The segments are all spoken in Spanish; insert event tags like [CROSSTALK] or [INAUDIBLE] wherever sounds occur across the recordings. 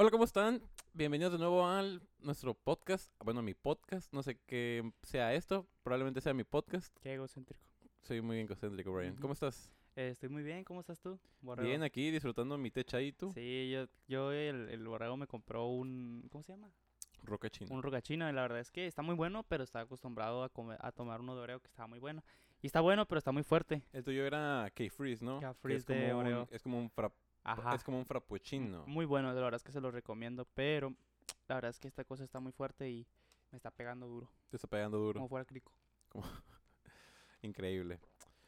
Hola, ¿cómo están? Bienvenidos de nuevo al nuestro podcast. Bueno, mi podcast. No sé qué sea esto. Probablemente sea mi podcast. Qué egocéntrico. Soy muy egocéntrico, Brian. ¿Cómo estás? Eh, estoy muy bien, ¿cómo estás tú? Borrego? Bien, aquí disfrutando mi té chai, tú. Sí, yo, yo el, el borrego me compró un, ¿cómo se llama? Roca china. Un rogachino y la verdad es que está muy bueno, pero estaba acostumbrado a, comer- a tomar uno de Oreo que estaba muy bueno. Y está bueno, pero está muy fuerte. El tuyo era K-Freeze, ¿no? K-Freeze es como de un-. Es como un frap- Ajá. es como un frappuccino. Muy bueno, la verdad es que se lo recomiendo, pero la verdad es que esta cosa está muy fuerte y me está pegando duro, Te está pegando duro. como fuera crico. [LAUGHS] Increíble.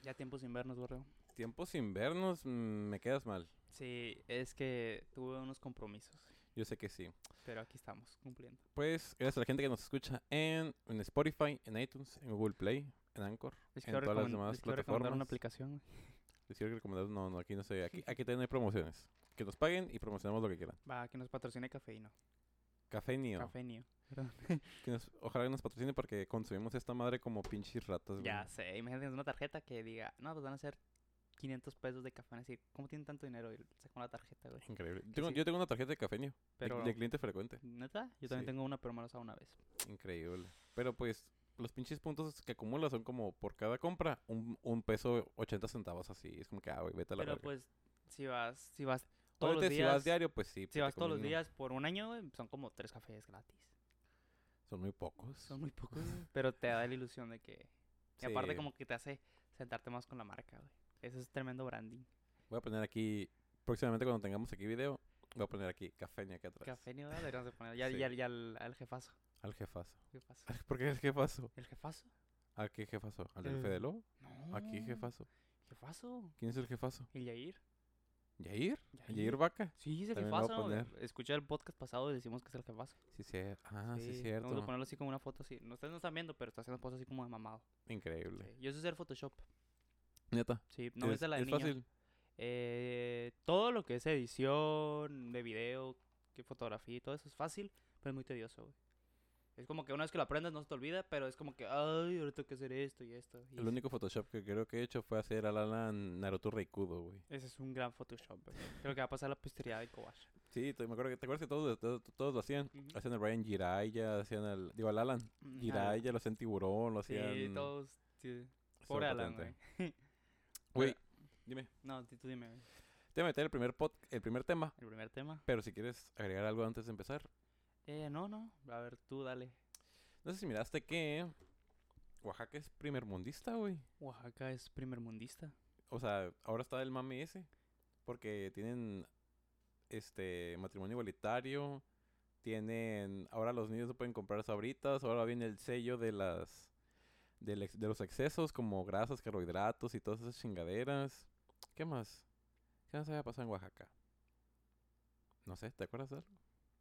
Ya tiempo sin vernos, borrego. Tiempos invernos, mm, me quedas mal. Sí, es que tuve unos compromisos, Yo sé que sí. pero aquí estamos, cumpliendo. Pues, gracias a la gente que nos escucha en, en Spotify, en iTunes, en Google Play, en Anchor, Les en todas las demás les recomendar una plataformas. aplicación. Les quiero recomendar, no, no, aquí no sé, aquí, aquí también hay promociones. Que nos paguen y promocionamos lo que quieran. Va, que nos patrocine Cafeíno. Café Nio. Cafeíno. Perdón. [LAUGHS] Que nos- ojalá que nos patrocine porque consumimos esta madre como pinches ratas, güey. Ya sé, imagínate una tarjeta que diga, no, pues van a ser 500 pesos de café. Van a decir, ¿cómo tienen tanto dinero? Y sacan una tarjeta, güey. Increíble. Tengo- sí. Yo tengo una tarjeta de Café Nio, de- Pero, de, cliente frecuente. ¿neta? Yo también Sí. tengo una, pero me la una vez. Increíble. Pero pues, los pinches puntos que acumulas son como por cada compra, un, un peso 80 centavos así. Es como que, ah, güey, vete a la Pero verga. pues, si vas, si vas todos los Obviamente, días, si vas diario, pues sí. si vas todos los días por un año, son como tres cafés gratis. Son muy pocos. Son muy pocos, pero te da la ilusión de que... Y aparte como que te hace sentarte más con la marca, güey. Eso es tremendo branding. Voy a poner aquí, próximamente cuando tengamos aquí video, voy a poner aquí Nio aquí atrás. Nada, deberíamos de poner. Ya, Sí. ya, ya al, al jefazo. Al jefazo. jefazo. [LAUGHS] ¿Por qué es jefazo? ¿El jefazo? ¿A qué jefazo? ¿Al del Fede Lobo? No. Aquí jefazo. ¿Jefazo? ¿Quién es el jefazo? ¿El Yair? ¿Yair? Yair. ¿Yair Vaca? Sí, es el También a jefazo. Escuché el podcast pasado y decimos que es el jefazo. Sí, sí. Ah, sí, Sí, cierto. Vamos a ponerlo así como una foto así. No, ustedes no están viendo, pero está haciendo cosas así como de mamado. Increíble. Sí, Yo sé hacer Photoshop. Neta. Sí, no es, la de es fácil. Eh, todo lo que es edición de video, que fotografía y todo eso es fácil, pero es muy tedioso, güey. Es como que una vez que lo aprendes no se te olvida, pero es como que, ay, ahora tengo que hacer esto y esto. y El único Photoshop que creo que he hecho fue hacer a Alan Naruto Reikudo, güey. Ese es un gran Photoshop, güey. Creo que va a pasar la posteridad de Kobash. Sí, te, me acuerdo que, ¿te acuerdas que todos, todos, todos lo hacían? Hacían el Brian Jiraiya, hacían el... Digo, al Alan. Mm, Jiraiya, lo hacían Tiburón, lo Sí, hacían... todos. sí. Pobre Alan, güey. [LAUGHS] Güey, dime. No, tú tú dime, güey. Te voy a meter el primer, pod- el primer tema, El primer tema. pero si quieres agregar algo antes de empezar. Eh, no, no. A ver, tú dale. No sé si miraste que Oaxaca es primer mundista, güey. Oaxaca es primermundista. O sea, ahora está el mame ese. Porque tienen este matrimonio igualitario. Tienen. Ahora los niños no pueden comprar sabritas. Ahora viene el sello de las. ex- de los excesos como grasas, carbohidratos y todas esas chingaderas. ¿Qué más? ¿Qué más había pasado en Oaxaca? No sé, ¿te acuerdas de algo?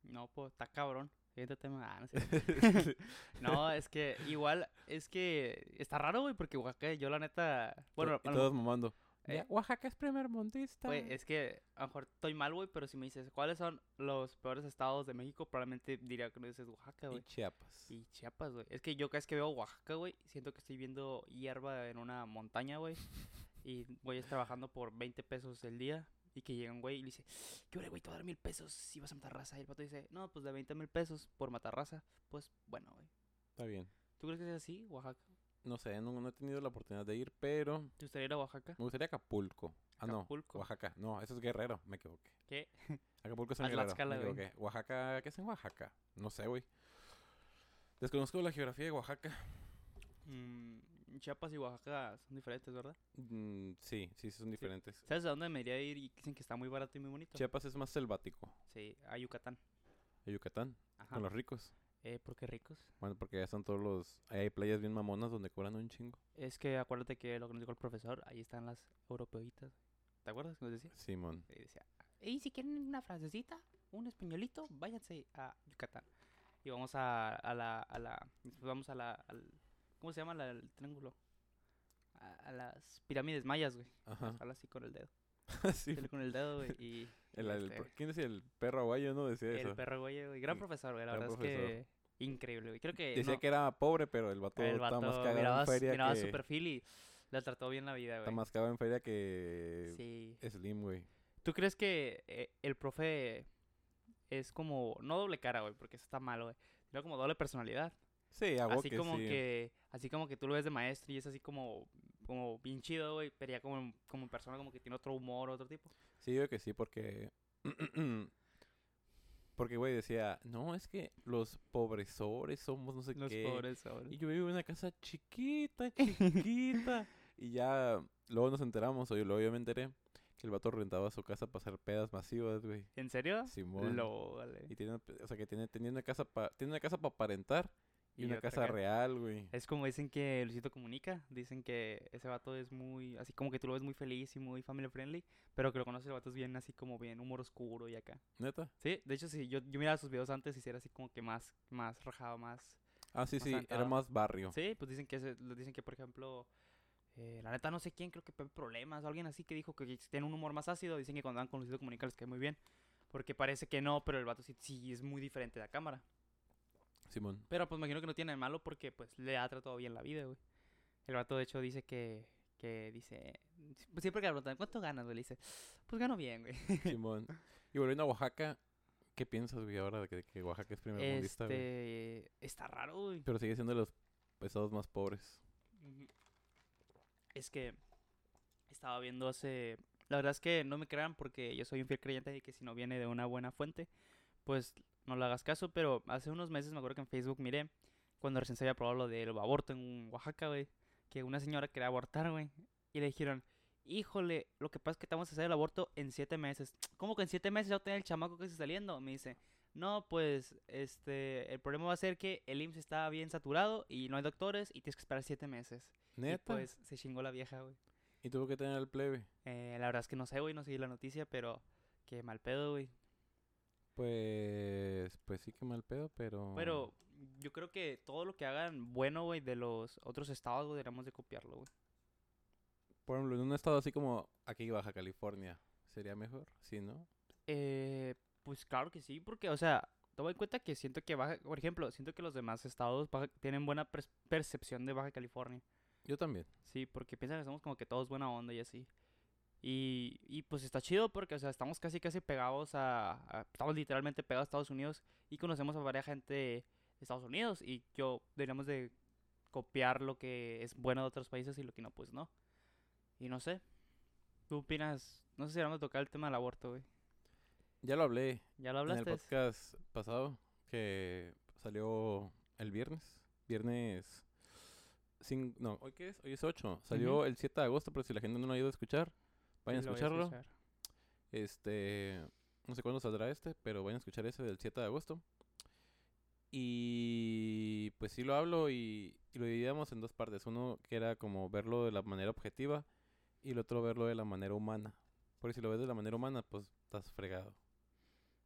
No, pues, está cabrón. Siguiente tema. Ah, no, es cierto. [LAUGHS] [LAUGHS] no, es que igual, es que está raro, güey, porque Oaxaca, yo la neta. Bueno, y todos mamando. Eh, Oaxaca es primer mundista. Güey, es que a lo mejor estoy mal, güey, pero si me dices cuáles son los peores estados de México, probablemente diría que no dices Oaxaca, y güey. Chiapas. Y Chiapas, güey. Es que yo cada vez que veo Oaxaca, güey, siento que estoy viendo hierba en una montaña, güey. [LAUGHS] Y voy a estar trabajando por 20 pesos el día. Y que llega un güey y le dice, ¿qué hora, güey? Te voy a dar mil pesos si vas a matar raza. Y el pato dice, no, pues de 20 mil pesos por matar raza. Pues bueno, güey. Está bien. ¿Tú crees que es así, Oaxaca? No sé, no, no he tenido la oportunidad de ir, pero ¿Te gustaría ir a Oaxaca? me gustaría Acapulco. Ah, no. Acapulco. Oaxaca. No, eso es Guerrero. Me equivoqué. ¿Qué? [LAUGHS] Acapulco es en Guerrero. Tlaxcala, me güey. equivoqué. Oaxaca, ¿qué es en Oaxaca? No sé, güey. Desconozco la geografía de Oaxaca. Mm, Chiapas y Oaxaca son diferentes, ¿verdad? Mm, sí, sí, son diferentes. ¿Sabes a dónde me iría a ir y dicen que está muy barato y muy bonito? Chiapas es más selvático. Sí, a Yucatán. Y Yucatán, Ajá. con los ricos. Eh, ¿por qué ricos? Bueno, porque ya están todos los... ahí hay playas bien mamonas donde cobran un chingo. Es que acuérdate que lo que nos dijo el profesor, ahí están las europeitas. ¿Te acuerdas que nos decía? Simón. Y decía, y si quieren una francesita, un españolito, váyanse a Yucatán. Y vamos a, a la, a la, después vamos a la, al, ¿cómo se llama la- el triángulo? A, a las pirámides mayas, güey. Ajá. Habla así con el dedo. [LAUGHS] sí. Con el dedo, güey. Y, El- el- este, ¿Quién decía el perro aguayo? No decía el eso. perro, güey, güey. Gran profesor, güey. La gran verdad es que increíble, güey. Creo que Decía no- que era pobre, pero el vato, el estaba vato más cagado miraba, en feria miraba que... su perfil y le trató bien la vida, Está güey. más cagado en feria que Sí. Slim, güey. ¿Tú crees que eh, el profe es como, no doble cara, güey, porque eso está mal, güey, sino como doble personalidad. Sí, hago así que como sí. que, así como que tú lo ves de maestro y es así como, como bien chido, güey, pero ya como, como persona como que tiene otro humor, otro tipo. Sí, yo que sí, porque... [CLEARS THROAT] porque, güey, decía, no, es que los pobresores somos no sé Los qué. pobres ahora. Y yo vivo en una casa chiquita, [LAUGHS] chiquita. y ya luego nos enteramos, o yo luego yo me enteré, que el vato rentaba su casa para hacer pedas masivas, güey. ¿En serio? Simón. Lo, vale. Y tiene, o sea, que tiene, tenía una casa para tiene una casa para aparentar y, Y una casa real, güey. Es como dicen que Luisito comunica, dicen que ese vato es muy, así como que tú lo ves muy feliz y muy family friendly, pero que lo conoces el vato es bien así como bien humor oscuro y acá. ¿Neta? Sí, de hecho sí, yo, yo miraba sus videos antes y sí era así como que más, más rajado, más... Ah, sí, Más sí, era más barrio. Sí, pues dicen que, dicen que por ejemplo, eh, la neta no sé quién, creo que Problemas, alguien así que dijo que tiene un humor más ácido, dicen que cuando van con Luisito comunica les cae muy bien, porque parece que no, pero el vato sí, sí es muy diferente de la cámara. Simón. Pero pues imagino que no tiene de malo porque pues le ha tratado bien la vida, güey. El vato de hecho dice que, que dice, pues, siempre que le preguntan, ¿cuánto ganas, güey? Le dice, pues gano bien, güey. [LAUGHS] Simón. Y volviendo a Oaxaca, ¿qué piensas, güey, ahora de que, que Oaxaca es primer mundista, güey? Este, está raro, güey. Pero sigue siendo de los estados más pobres. Es que estaba viendo hace... La verdad es que no me crean porque yo soy un fiel creyente de que si no viene de una buena fuente, pues no le hagas caso. Pero hace unos meses me acuerdo que en Facebook miré cuando recién se había probado lo del aborto en Oaxaca, güey, que una señora quería abortar, güey. Y le dijeron, híjole, lo que pasa es que te vamos a hacer el aborto en siete temeses. ¿Cómo que en siete meses ya tener el chamaco que está saliendo? Me dice, no, pues, este, el problema va a ser que el IMSS está bien saturado y no hay doctores y tienes que esperar siete meses. Y ¿Neta? pues se chingó la vieja, güey. Y tuvo que tener el plebe. Eh, la verdad es que no sé, güey, no seguí la noticia, pero qué mal pedo, güey. Pues, pues sí que mal pedo, pero... Pero yo creo que todo lo que hagan bueno, güey, de los otros estados, güey, deberíamos de copiarlo, güey. Por ejemplo, en un estado así como aquí Baja California, ¿sería mejor? Sí, ¿no? Eh, pues claro que sí, porque, o sea, toma en cuenta que siento que Baja, por ejemplo, siento que los demás estados Baja- tienen buena percepción de Baja California. Yo también. Sí, porque piensan que somos como que todos buena onda y así. Y, y pues está chido porque, o sea, estamos casi casi pegados a, a- Estamos literalmente pegados a Estados Unidos y conocemos a varias gente de Estados Unidos y yo deberíamos de copiar lo que es bueno de otros países y lo que no, pues no. Y no sé. ¿Tú opinas? No sé si vamos a tocar el tema del aborto, güey. Ya lo hablé ¿Ya lo en el hablaste? podcast pasado, que salió el viernes. Viernes... cin- no, ¿hoy qué es? Hoy es 8. Salió el 7 de agosto, pero si la gente no lo ha ido a escuchar, vayan a escucharlo. escuchar. Este, no sé cuándo saldrá este, pero vayan a escuchar ese del 7 de agosto. Y pues sí lo hablo y, y lo dividíamos en dos partes. Uno que era como verlo de la manera objetiva y el otro verlo de la manera humana. Porque si lo ves de la manera humana, pues estás fregado.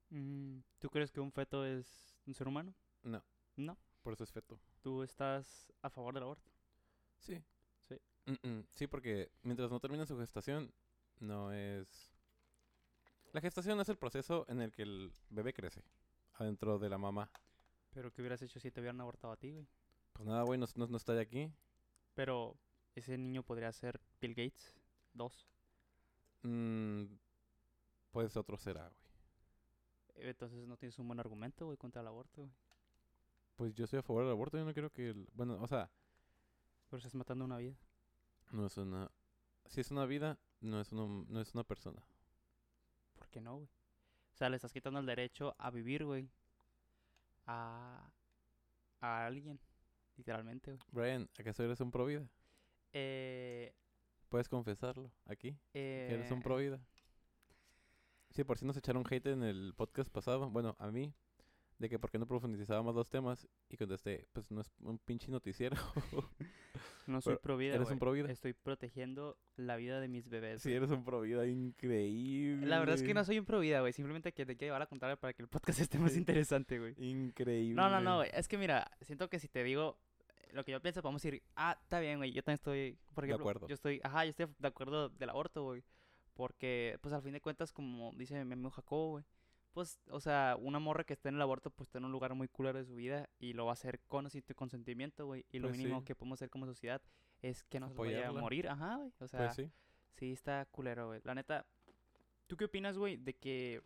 Mm, ¿Tú crees que un feto es un ser humano? No, No. por eso es feto. ¿Tú estás a favor del aborto? Sí. Sí. Mm, mm, Sí, porque mientras no termine su gestación, no es... La gestación es el proceso en el que el bebé crece adentro de la mamá. Pero ¿qué hubieras hecho si te hubieran abortado a ti, güey? Pues nada, güey, no, no, no está de aquí. Pero ese niño podría ser Bill Gates. Dos. Mm, pues otro será, güey. Eh, Entonces no tienes un buen argumento, güey, contra el aborto, güey. Pues yo estoy a favor del aborto, yo no quiero que... el- Bueno, o sea, Pero estás matando una vida. no es una... Si es una vida, no es, una, no es una persona. ¿Por qué no, güey? O sea, le estás quitando el derecho a vivir, güey. A... A alguien. Literalmente, güey. Brian, ¿acaso eres un pro vida? Eh... Puedes confesarlo aquí, que eres un eh, pro vida. Sí, por si nos echaron hate en el podcast pasado, bueno, a mí, de que por qué no profundizaba más los temas y contesté, pues no es un pinche noticiero. [LAUGHS] No soy pero pro vida, eres un güey. pro vida. Estoy protegiendo la vida de mis bebés. sí, eres un pro vida increíble. La verdad es que no soy un pro vida, güey. Simplemente que te quiero llevar a contar para que el podcast esté más [LAUGHS] interesante, güey. Increíble. No, no, no, güey. Es que mira, siento que si te digo lo que yo pienso, podemos decir, ah, está bien, güey. Yo también estoy, por De ejemplo, acuerdo. yo estoy, ajá, yo estoy de acuerdo del aborto, güey. Porque, pues al fin de cuentas, como dice mi amigo Jacobo, güey, pues, o sea, una morra que esté en el aborto, pues está en un lugar muy culero de su vida y lo va a hacer con tu consentimiento, güey. Y lo Pues mínimo sí. que podemos hacer como sociedad es que no se vaya a morir, ajá, güey. O sea, Pues sí. Sí, está culero, güey. La neta, ¿tú qué opinas, güey, de que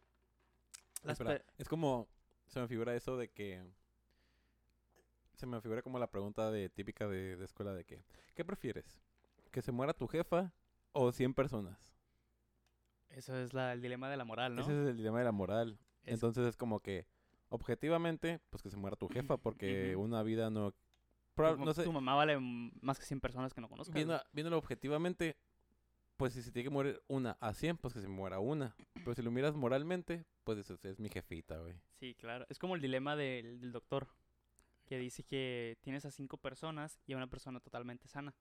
Las Espera, pe- es como, se me figura eso de que, se me figura como la pregunta de típica de, de escuela de que, ¿qué prefieres? ¿Que se muera tu jefa o 100 personas? Eso es la- el dilema de la moral, ¿no? Ese es el dilema de la moral. Es- Entonces es como que, objetivamente, pues que se muera tu jefa porque una vida no... sé, tu mamá vale más que 100 personas que no conozcas. güey. viendo, viéndolo objetivamente, pues si se tiene que morir una a 100, pues que se muera una. Pero si lo miras moralmente, pues es, es mi jefita, güey. Sí, claro. Es como el dilema del, del doctor, que dice que tienes a cinco personas y a una persona totalmente sana.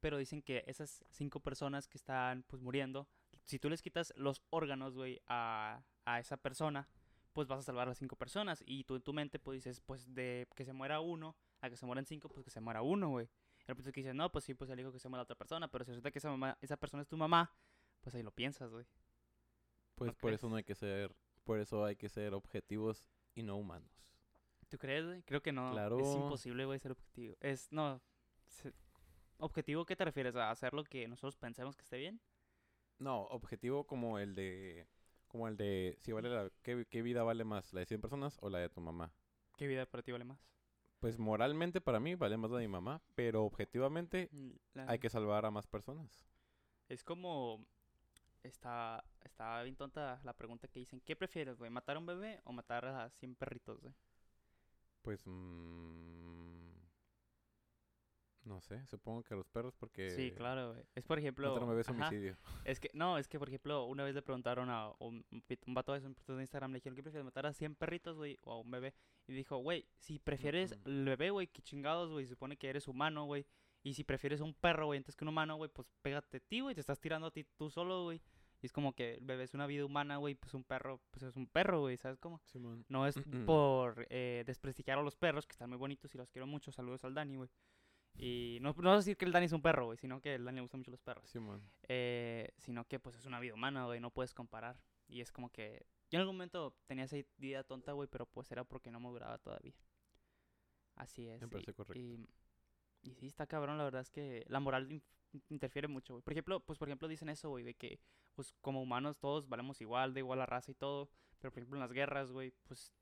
Pero dicen que esas cinco personas que están pues muriendo, si tú les quitas los órganos, güey, a, a esa persona, pues vas a salvar a las cinco personas. Y tú en tu mente pues dices, pues de que se muera uno a que se mueran cinco, pues que se muera uno, güey. El punto es que dices, no, pues sí, pues elijo que se muera otra persona. Pero si resulta que esa, mamá, esa persona es tu mamá, pues ahí lo piensas, güey. Pues ¿No por crees? eso no hay que ser, por eso hay que ser objetivos y no humanos. ¿Tú crees, güey? Creo que no. Es Claro. imposible, güey, ser objetivo. Es, no. se- ¿Objetivo qué te refieres? ¿A hacer lo que nosotros pensemos que esté bien? No, objetivo como el de, como el de, si vale la, ¿qué, qué vida vale más, la de 100 personas o la de tu mamá? ¿Qué vida para ti vale más? Pues moralmente para mí vale más la de mi mamá, pero objetivamente Mm, la- hay que salvar a más personas. Es como. Está, está bien tonta la pregunta que dicen: ¿Qué prefieres, güey? ¿Matar a un bebé o matar a 100 perritos, güey? Pues, mm, no sé, supongo que a los perros porque Sí, claro, güey. Es por ejemplo. un homicidio. Es que, no, es que, por ejemplo, una vez le preguntaron a un, un un vato de de Instagram, le dijeron, ¿qué prefieres, matar a 100 perritos, güey, o a un bebé? Y dijo, güey, si prefieres el bebé, güey, qué chingados, güey, supone que eres humano, güey. Y si prefieres un perro, güey, antes que un humano, güey, pues pégate a ti, güey, te estás tirando a ti tú solo, güey. Y es como que el bebé es una vida humana, güey, pues un perro, pues es un perro, güey, ¿sabes cómo? Simón. No es Mm-mm. por eh, desprestigiar a los perros, que están muy bonitos y los quiero mucho. Saludos al Dani, güey. Y no, no decir que el Dani es un perro, güey, sino que el Dani le gustan mucho los perros Simón. eh, sino que pues es una vida humana, güey, no puedes comparar. Y es como que yo en algún momento tenía esa idea tonta, güey, pero pues era porque no me duraba todavía. Así es. Me parece y, correcto. Y, y sí, está cabrón, la verdad es que la moral in- interfiere mucho, güey. Por ejemplo, pues por ejemplo dicen eso, güey, de que pues como humanos todos valemos igual, de igual la raza y todo, pero por ejemplo en las guerras, güey, pues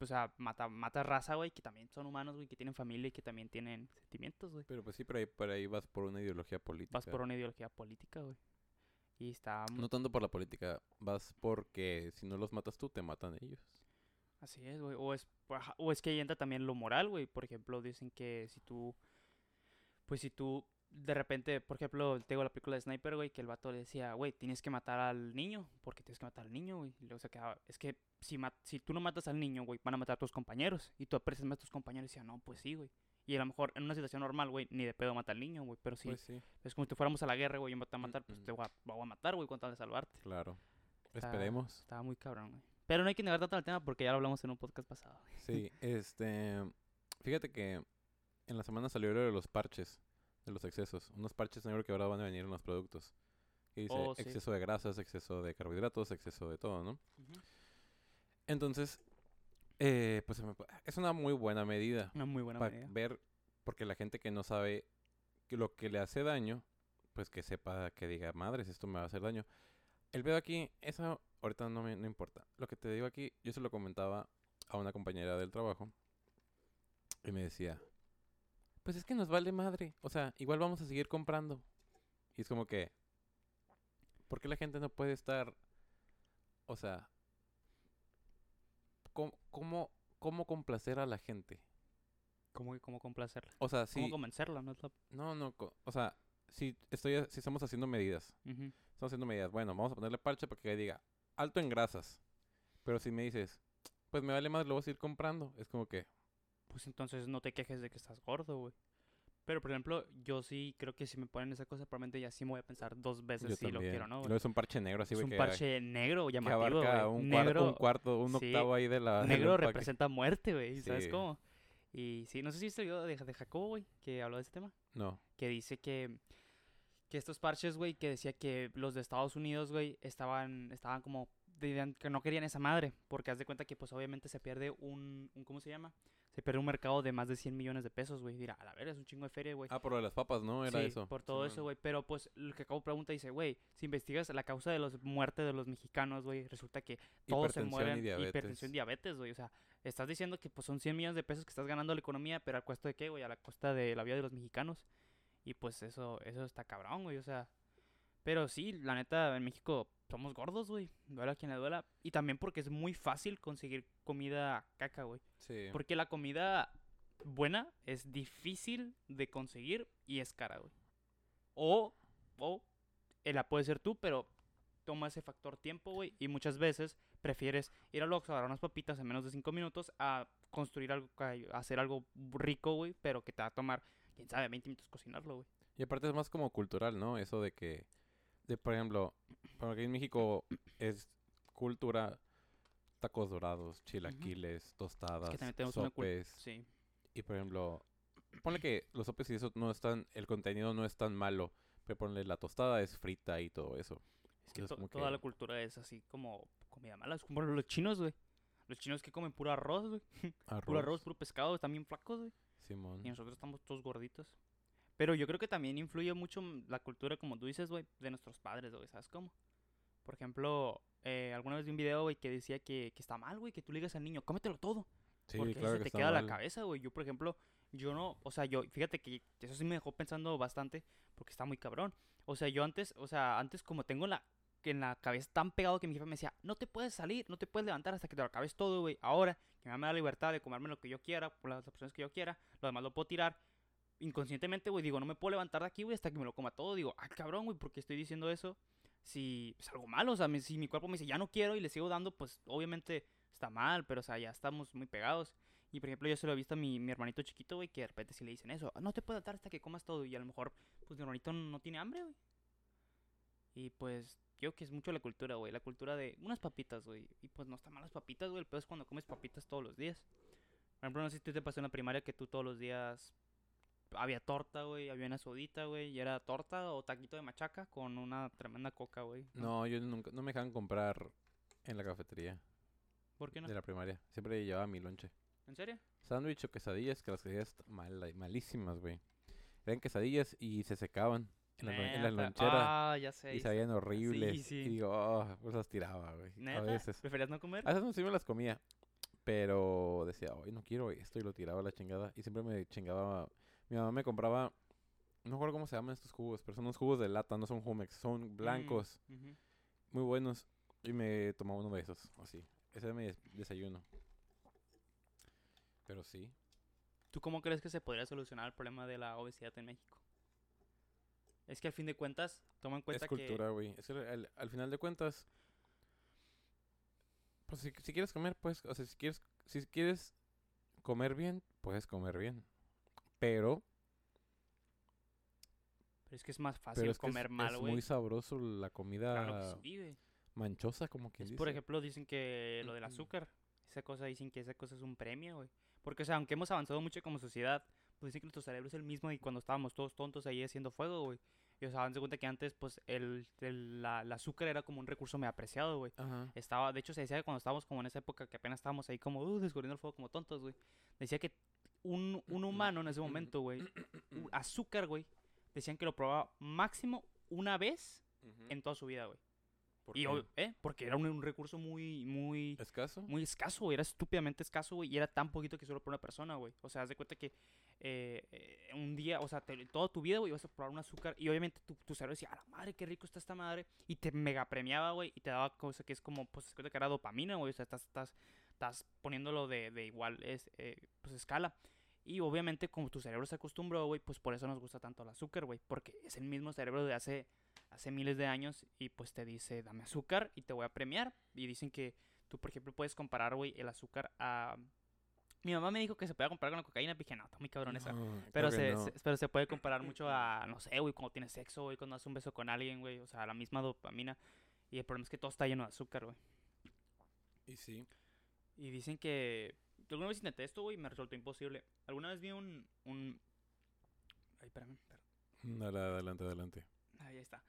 o sea, mata, mata raza, güey, que también son humanos, güey, que tienen familia y que también tienen sentimientos, güey. Pero pues sí, por ahí, por ahí vas por una ideología política. Vas por una ideología política, güey. Y está No tanto por la política, vas porque si no los matas tú, te matan ellos. Así es, güey. O es, o es que ahí entra también lo moral, güey. Por ejemplo, dicen que si tú. Pues si tú. De repente, por ejemplo, tengo la película de Sniper, güey, que el vato le decía, güey, tienes que matar al niño, porque tienes que matar al niño, güey. Y luego se quedaba, es que si, si tú no matas al niño, güey, van a matar a tus compañeros. Y tú aprecias más a tus compañeros y decía, no, pues sí, güey. Y a lo mejor en una situación normal, güey, ni de pedo mata al niño, güey. Pero si Pues sí, es como si fuéramos a la guerra, güey, y me a matar, pues Mm, te voy a, voy a matar, güey, con tal de salvarte. claro. Esperemos. Estaba muy cabrón, güey. Pero no hay que negar tanto el tema porque ya lo hablamos en un podcast pasado, güey. Sí, este. Fíjate que en la semana salió lo de los parches, de los excesos. Unos parches negros que ahora van a venir en los productos. Que dice Oh, sí. exceso de grasas, exceso de carbohidratos, exceso de todo, ¿no? Entonces, eh, pues se me- es una muy buena medida. Una muy buena para medida. ver, porque la gente que no sabe que lo que le hace daño, pues que sepa, que diga, madres, esto me va a hacer daño. El pedo aquí, eso ahorita no me no importa. Lo que te digo aquí, yo se lo comentaba a una compañera del trabajo y me decía, pues es que nos vale madre, o sea, igual vamos a seguir comprando. Y es como que, ¿por qué la gente no puede estar, o sea, cómo, cómo, cómo complacer a la gente? ¿Cómo, cómo complacerla? O sea, ¿Cómo sí. convencerla? No la... No, o sea, si estoy, si estamos haciendo medidas, estamos haciendo medidas, bueno, vamos a ponerle parche para que diga alto en grasas. Pero si me dices, pues me vale más, lo voy a seguir comprando, es como que, Pues entonces no te quejes de que estás gordo, güey. Pero, por ejemplo, yo sí creo que si me ponen esa cosa, probablemente ya sí me voy a pensar dos veces yo si lo quiero, ¿no? Güey? es un parche negro así, es güey, un que, parche negro que llamativo, abarca güey. un, negro, cuarto, un cuarto, un sí, octavo ahí de la... [LAUGHS] negro representa muerte, güey. ¿Sabes cómo? Y sí, no sé si viste el video de, de Jacobo, güey, que habló de ese tema. No, que dice que, que estos parches, güey, que decía que los de Estados Unidos, güey, estaban, estaban como dirían que no querían esa madre, porque haz de cuenta que pues obviamente se pierde un, un ¿cómo se llama? Se pierde un mercado de más de 100 millones de pesos, güey. Dirá, a la ver, es un chingo de feria, güey. Ah, por lo de las papas, ¿no? Era Sí, eso. por todo Simón. eso, güey. Pero pues lo que acabo pregunta dice, güey, si investigas la causa de los muertes de los mexicanos, güey, resulta que todos se Hipertensión y mueren diabetes. hipertensión, diabetes, güey. O sea, estás diciendo que pues son 100 millones de pesos que estás ganando la economía, pero a costa de qué, güey? A la costa de la vida de los mexicanos. Y pues eso eso está cabrón, güey, o sea, pero sí, la neta en México somos gordos, güey. Duela a quien le duela. Y también porque es muy fácil conseguir comida caca, güey. Sí. Porque la comida buena es difícil de conseguir y es cara, güey. O, o, eh, la puede ser tú, pero toma ese factor tiempo, güey. Y muchas veces prefieres ir al Oxxo, agarrar unas papitas en menos de 5 minutos a construir algo, a hacer algo rico, güey, pero que te va a tomar, quién sabe, 20 minutos cocinarlo, güey. Y aparte es más como cultural, ¿no? Eso de que, de por ejemplo, porque en México es cultura tacos dorados, chilaquiles, tostadas, sopes. Sí. Y por ejemplo, ponle que los sopes y eso no están, el contenido no es tan malo, pero ponle la tostada es frita y todo eso. Es que to- toda que- la cultura es así como comida mala. Es como los chinos, güey. Los chinos que comen puro arroz, güey. [LAUGHS] Puro arroz, puro pescado, están bien flacos, güey. Simón. Y nosotros estamos todos gorditos. Pero yo creo que también influye mucho mm, la cultura, como tú dices, güey, de nuestros padres, güey, ¿sabes cómo? Por ejemplo, eh, alguna vez vi un video, güey, que decía que, que está mal, güey, que tú le digas al niño, cómetelo todo. Sí, porque claro se que te está queda la mal. cabeza, güey. Yo, por ejemplo, yo no, o sea, yo, fíjate que eso sí me dejó pensando bastante, porque está muy cabrón. O sea, yo antes, o sea, antes como tengo la, que en la cabeza tan pegado que mi jefe me decía, no te puedes salir, no te puedes levantar hasta que te lo acabes todo, güey. Ahora, que me da la libertad de comerme lo que yo quiera, por las opciones que yo quiera, lo demás lo puedo tirar. Inconscientemente, güey, digo, no me puedo levantar de aquí, güey, hasta que me lo coma todo. Digo, ah, cabrón, güey, ¿por qué estoy diciendo eso? Si es algo malo, o sea, si mi cuerpo me dice, ya no quiero y le sigo dando, pues obviamente está mal, pero o sea, ya estamos muy pegados. Y por ejemplo, yo se lo he visto a mi, hermanito chiquito, güey, que de repente si le dicen eso, no te puedes levantar hasta que comas todo. Y a lo mejor, pues mi hermanito no tiene hambre, güey. Y pues, yo creo que es mucho la cultura, güey. La cultura de unas papitas, güey. Y pues no están mal las papitas, güey. El peor es cuando comes papitas todos los días. Por ejemplo, no sé si te pasó en la primaria que tú todos los días había torta, güey. Había una sodita, güey. Y era torta o taquito de machaca con una tremenda coca, güey. No, yo nunca, no me dejaban comprar en la cafetería ¿Por qué no? de la primaria. Siempre llevaba mi lonche. ¿En serio? Sándwich o quesadillas, que las quesadillas mal, malísimas, güey. Eran quesadillas y se secaban en la, en la lonchera. Ah, ya sé. y sabían horribles. sí. Y digo, oh, pues las tiraba, güey. A veces. ¿Preferías no comer? A veces no sí me las comía. Pero decía, hoy no quiero esto y lo tiraba a la chingada. Y siempre me chingaba. Mi mamá me compraba. No recuerdo cómo se llaman estos jugos, pero son unos jugos de lata, no son Jumex, son blancos, Mm, ujú. muy buenos. Y me tomaba uno de esos, así. Ese era mi des- desayuno. Pero sí. ¿Tú cómo crees que se podría solucionar el problema de la obesidad en México? Es que al fin de cuentas, toma en cuenta es cultura, güey. Es que al, al final de cuentas, pues si, si quieres comer, pues, o sea, si quieres, si quieres comer bien, puedes comer bien. Pero, que... Pero es que es más pero fácil es que comer es, mal, es güey. muy sabroso la comida Claro que sí, manchosa, como Es, dice. por ejemplo, dicen que lo del azúcar, esa cosa, dicen que esa cosa es un premio, güey. Porque, o sea, aunque hemos avanzado mucho como sociedad, pues dicen que nuestro cerebro es el mismo y cuando estábamos todos tontos ahí haciendo fuego, güey. Y, o sea, dan cuenta que antes, pues, el, el, la, el azúcar era como un recurso muy apreciado, güey. Ajá. Estaba, de hecho, se decía que cuando estábamos como en esa época que apenas estábamos ahí como uh, descubriendo el fuego como tontos, güey. Decía que un, un humano en ese momento, güey, azúcar, güey, decían que lo probaba máximo una vez en toda su vida, güey. ¿Por Y, ¿eh? Porque era un, un recurso muy, muy, ¿Escaso? muy escaso, güey. Era estúpidamente escaso, güey. Y era tan poquito que solo para una persona, güey. O sea, haz de cuenta que eh, eh, un día, o sea, te- toda tu vida, güey, ibas a probar un azúcar. Y obviamente tu, tu cerebro decía, a la madre, qué rico está esta madre. Y te mega premiaba, güey. Y te daba cosa que es como, pues, de cuenta que era dopamina, güey. O sea, estás, estás, estás poniéndolo de, de igual es, eh, pues, escala. Y obviamente, como tu cerebro se acostumbró, güey, pues por eso nos gusta tanto el azúcar, güey. Porque es el mismo cerebro de hace, hace miles de años. Y pues te dice, dame azúcar y te voy a premiar. Y dicen que tú, por ejemplo, puedes comparar, güey, el azúcar a. Mi mamá me dijo que se podía comparar con la cocaína. Dije, no, está muy cabrón esa. No, Pero se, no. se- pero se puede comparar mucho a, no sé, güey, cuando tienes sexo, güey, cuando haces un beso con alguien, güey. O sea, la misma dopamina. Y el problema es que todo está lleno de azúcar, güey. Y sí. Y dicen que. Yo alguna vez intenté esto, güey, y me resultó imposible. Alguna vez vi un. un... Ay, espérame, espérame. Dale, adelante, adelante. Ahí está.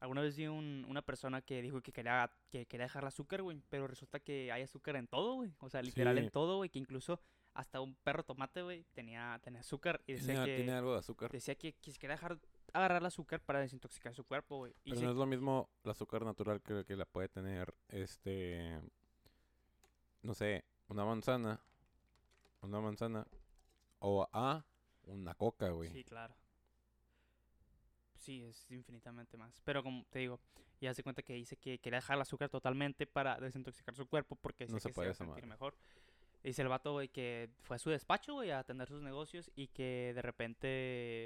Alguna vez vi un- una persona que dijo que quería, que quería dejar el azúcar, güey, pero resulta que hay azúcar en todo, güey. O sea, literal Sí. en todo, güey, que incluso hasta un perro tomate, güey, tenía, tenía azúcar y decía que, tiene algo de azúcar. decía que, que quería dejar agarrar el azúcar para desintoxicar su cuerpo, güey. Pero se- no es lo mismo el azúcar natural que, que la puede tener, este, no sé, una manzana, una manzana, o a una coca, güey. Sí, claro. Sí, es infinitamente más. Pero como te digo, ya se cuenta que dice que quería dejar el azúcar totalmente para desintoxicar su cuerpo porque No se que se puede iba a esa sentir mejor. Dice el vato, güey, que fue a su despacho, güey, a atender sus negocios y que de repente,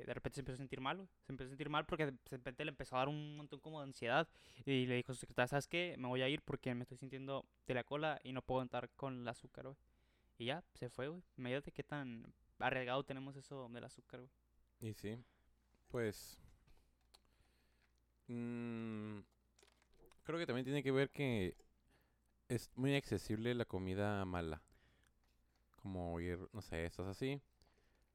de repente se empezó a sentir mal, güey. Se empezó a sentir mal porque de repente le empezó a dar un montón como de ansiedad y le dijo a su ¿sabes qué? Me voy a ir porque me estoy sintiendo de la cola y no puedo entrar con el azúcar, güey. Y ya, se fue, güey. Imagínate qué tan arriesgado tenemos eso del azúcar. Y sí, pues, mm, creo que también tiene que ver que es muy accesible la comida mala. Como ir, no sé, estás así.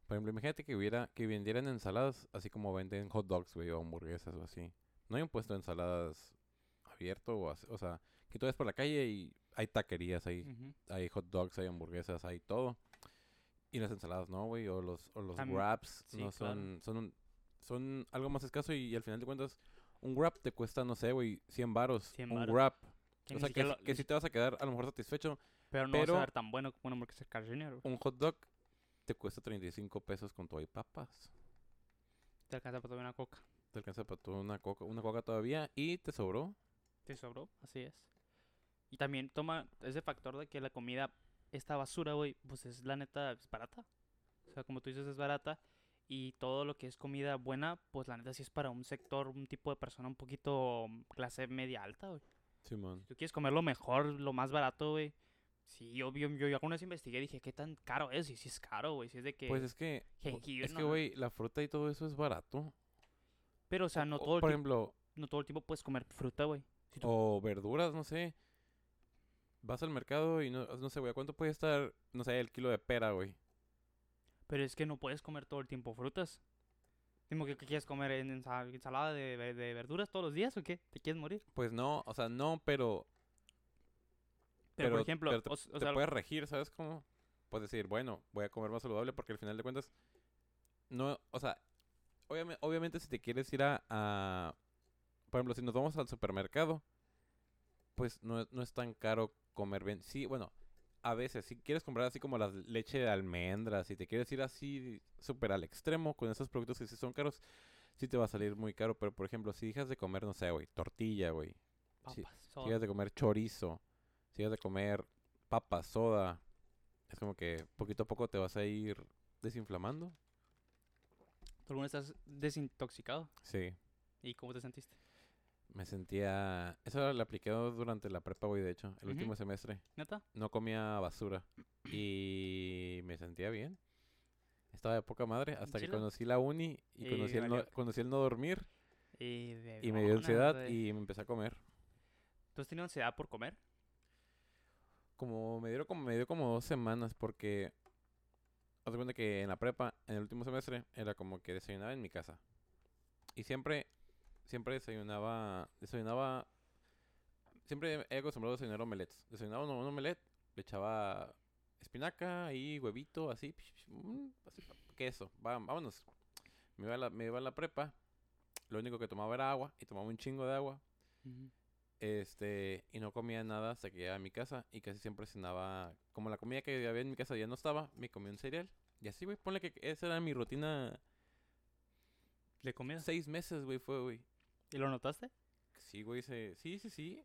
Por ejemplo, imagínate que hubiera, que vendieran ensaladas, así como venden hot dogs, güey, o hamburguesas o así. No hay un puesto de ensaladas abierto o así, o sea, que tú ves por la calle y hay taquerías, hay, hay hot dogs, hay hamburguesas, hay todo. Y las ensaladas no, güey, o los, o los También- wraps sí, no claro. son, son, un- son algo más escaso y, al final de cuentas, un wrap te cuesta, no sé, güey, 100 varos. 100 un varos. wrap. O sea, lo- que si te vas a quedar a lo mejor satisfecho. Pero no va a pero- ser tan bueno como una hamburguesa güey. Un hot dog te cuesta 35 pesos con todo y papas. Te alcanza para tomar una coca. Te alcanza para toda una coca, una coca todavía y te sobró. Te sobró, así es. Y también toma ese factor de que la comida, esta basura, güey, pues es la neta, es barata. O sea, como tú dices, es barata. Y todo lo que es comida buena, pues la neta sí es para un sector, un tipo de persona un poquito clase media alta, güey. Simón. Si tú quieres comer lo mejor, lo más barato, güey. Sí, yo, yo, yo, alguna vez investigué y dije, ¿qué tan caro es? Y si es caro, güey. Si es de que... Pues es que, jengibre, es no, que, güey, la fruta y todo eso es barato. Pero, o sea, no O- todo, el por tiempo, ejemplo, no todo el tiempo puedes comer fruta, güey. Si tú- o verduras, no sé. Vas al mercado y no, no sé, güey, ¿a cuánto puede estar, no sé, el kilo de pera, güey? Pero es que no puedes comer todo el tiempo frutas. Dime que quieres comer en ensa- ensalada de verduras todos los días o qué? ¿Te quieres morir? Pues no, o sea, no, pero Pero, Pero- por ejemplo, pero te- o, s- o te sea, puedes regir, ¿sabes cómo? Puedes decir, bueno, voy a comer más saludable porque al final de cuentas, no, o sea, obviamente, obviamente si te quieres ir a, a- por ejemplo, si nos vamos al supermercado, pues no, es- no es tan caro comer bien. Sí, bueno, a veces, si quieres comprar así como la leche de almendras, si te quieres ir así súper al extremo con esos productos que sí son caros, sí te va a salir muy caro. Pero, por ejemplo, si dejas de comer, no sé, güey, tortilla, güey, si soda. dejas de comer chorizo, si dejas de comer papas, soda, es como que poquito a poco te vas a ir desinflamando. ¿Tú alguna estás desintoxicado? Sí, ¿Y cómo te sentiste? me sentía... Eso lo apliqué durante la prepa, güey, de hecho, el último semestre. ¿Neta? No comía basura y me sentía bien. Estaba de poca madre hasta que conocí la uni y, Y conocí, el no, valió. conocí el no dormir Y, de y me dio ansiedad y me empecé a comer. ¿Tú has tenido ansiedad por comer? Como me dieron como me dio como dos semanas porque haz cuenta que en la prepa, en el último semestre, era como que desayunaba en mi casa. Y siempre, siempre desayunaba, desayunaba, siempre he acostumbrado a desayunar omelets. Desayunaba un, un omelet, le echaba espinaca y huevito, así, psh, psh, así, queso, vámonos. Me iba, a la, me iba a la prepa, lo único que tomaba era agua, y tomaba un chingo de agua. Este, y no comía nada hasta que llegaba a mi casa. Y casi siempre cenaba. Como la comida que había en mi casa ya no estaba, me comía un cereal. Y así, güey, ponle que esa era mi rutina. ¿De comida? Seis meses, güey, fue, güey. ¿Y lo notaste? Sí, güey, se... sí, sí, sí.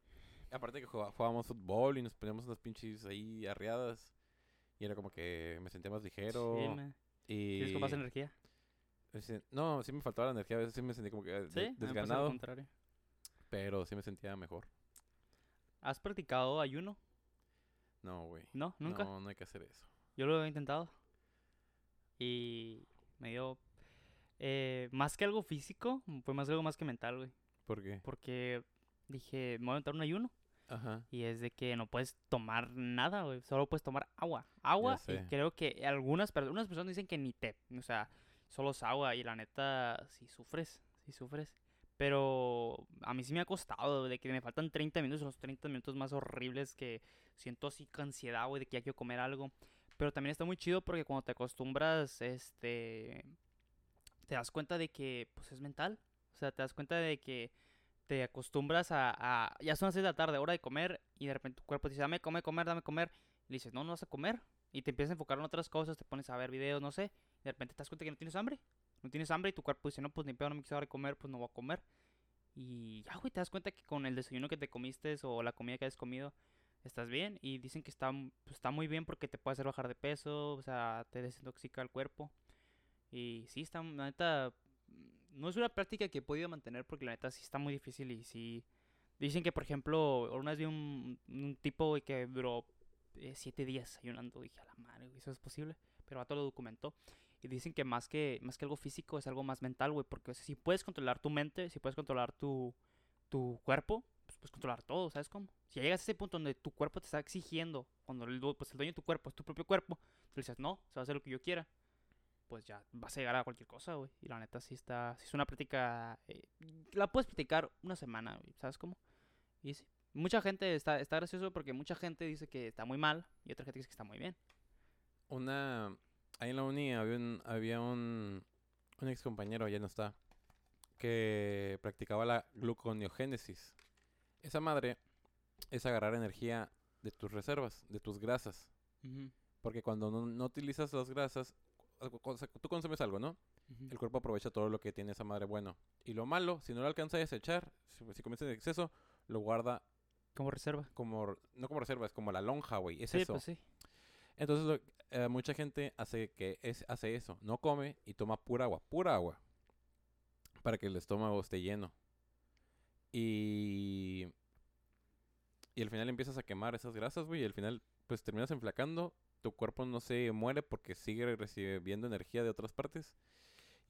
Aparte que jugá- jugábamos fútbol y nos poníamos unas pinches ahí arriadas. Y era como que me sentía más ligero. Sí, me... y... ¿Tienes con más energía? No, sí me faltaba la energía. A veces sí me sentía como que de- Sí, desganado. contrario. Pero sí me sentía mejor. ¿Has practicado ayuno? No, güey. No, nunca. No, no hay que hacer eso. Yo lo he intentado. Y me dio... eh, más que algo físico, fue más algo más que mental, güey. ¿Por qué? Porque dije, me voy a aventar un ayuno. Ajá. Y es de que no puedes tomar nada, güey. Solo puedes tomar agua. Agua. Y creo que algunas, per- algunas personas dicen que ni té. O sea, solo es agua. Y la neta, si sufres, si sufres. Pero a mí sí me ha costado, de que me faltan 30 minutos, los 30 minutos más horribles que siento así ansiedad, güey, de que ya quiero comer algo. Pero también está muy chido porque cuando te acostumbras, este, te das cuenta de que, pues, es mental. O sea, te das cuenta de que te acostumbras a, ya son las 6 de la tarde, hora de comer, y de repente tu cuerpo dice, dame comer, comer, dame comer. Y dices, no, no vas a comer. Y te empiezas a enfocar en otras cosas, te pones a ver videos, no sé. Y de repente te das cuenta que no tienes hambre. No tienes hambre y tu cuerpo dice, no, pues ni pedo, no me quiero dar de comer, pues no voy a comer. Y ya, güey, te das cuenta que con el desayuno que te comiste o la comida que has comido, estás bien. Y dicen que está, pues, está muy bien porque te puede hacer bajar de peso, o sea, te desintoxica el cuerpo. Y sí, está, la neta, no es una práctica que he podido mantener porque la neta sí está muy difícil y sí... Dicen que, por ejemplo, una vez vi un, un tipo que duró eh, siete días ayunando. Dije, a la madre, güey, eso es posible. Pero todo lo documentó. Y dicen que más que, más que algo físico es algo más mental, güey. Porque si puedes controlar tu mente, si puedes controlar tu, tu cuerpo, pues puedes controlar todo, ¿sabes cómo? Si llegas a ese punto donde tu cuerpo te está exigiendo, cuando el, pues el dueño de tu cuerpo es tu propio cuerpo, tú dices, no, se va a hacer lo que yo quiera, pues ya vas a llegar a cualquier cosa, güey. Y la neta sí está, sí es una práctica, eh, la puedes practicar una semana, güey, ¿sabes cómo? Y sí, mucha gente está, está gracioso porque mucha gente dice que está muy mal y otra gente dice que está muy bien. Una. Ahí en la uni había un, había un, un ex compañero, ya no está, que practicaba la gluconeogénesis. Esa madre es agarrar energía de tus reservas, de tus grasas. Porque cuando no, no utilizas las grasas, tú consumes algo, ¿no? El cuerpo aprovecha todo lo que tiene esa madre bueno. Y lo malo, si no lo alcanza a desechar, si, si comienza en exceso, lo guarda Como reserva. como, no como reserva, es como la lonja, güey. Es sí, eso. pues sí. Entonces, lo- eh, mucha gente hace que es, hace eso, no come y toma pura agua, pura agua, para que el estómago esté lleno. Y, y al final empiezas a quemar esas grasas, güey, y al final, pues terminas enflacando, tu cuerpo no se muere porque sigue recibiendo energía de otras partes,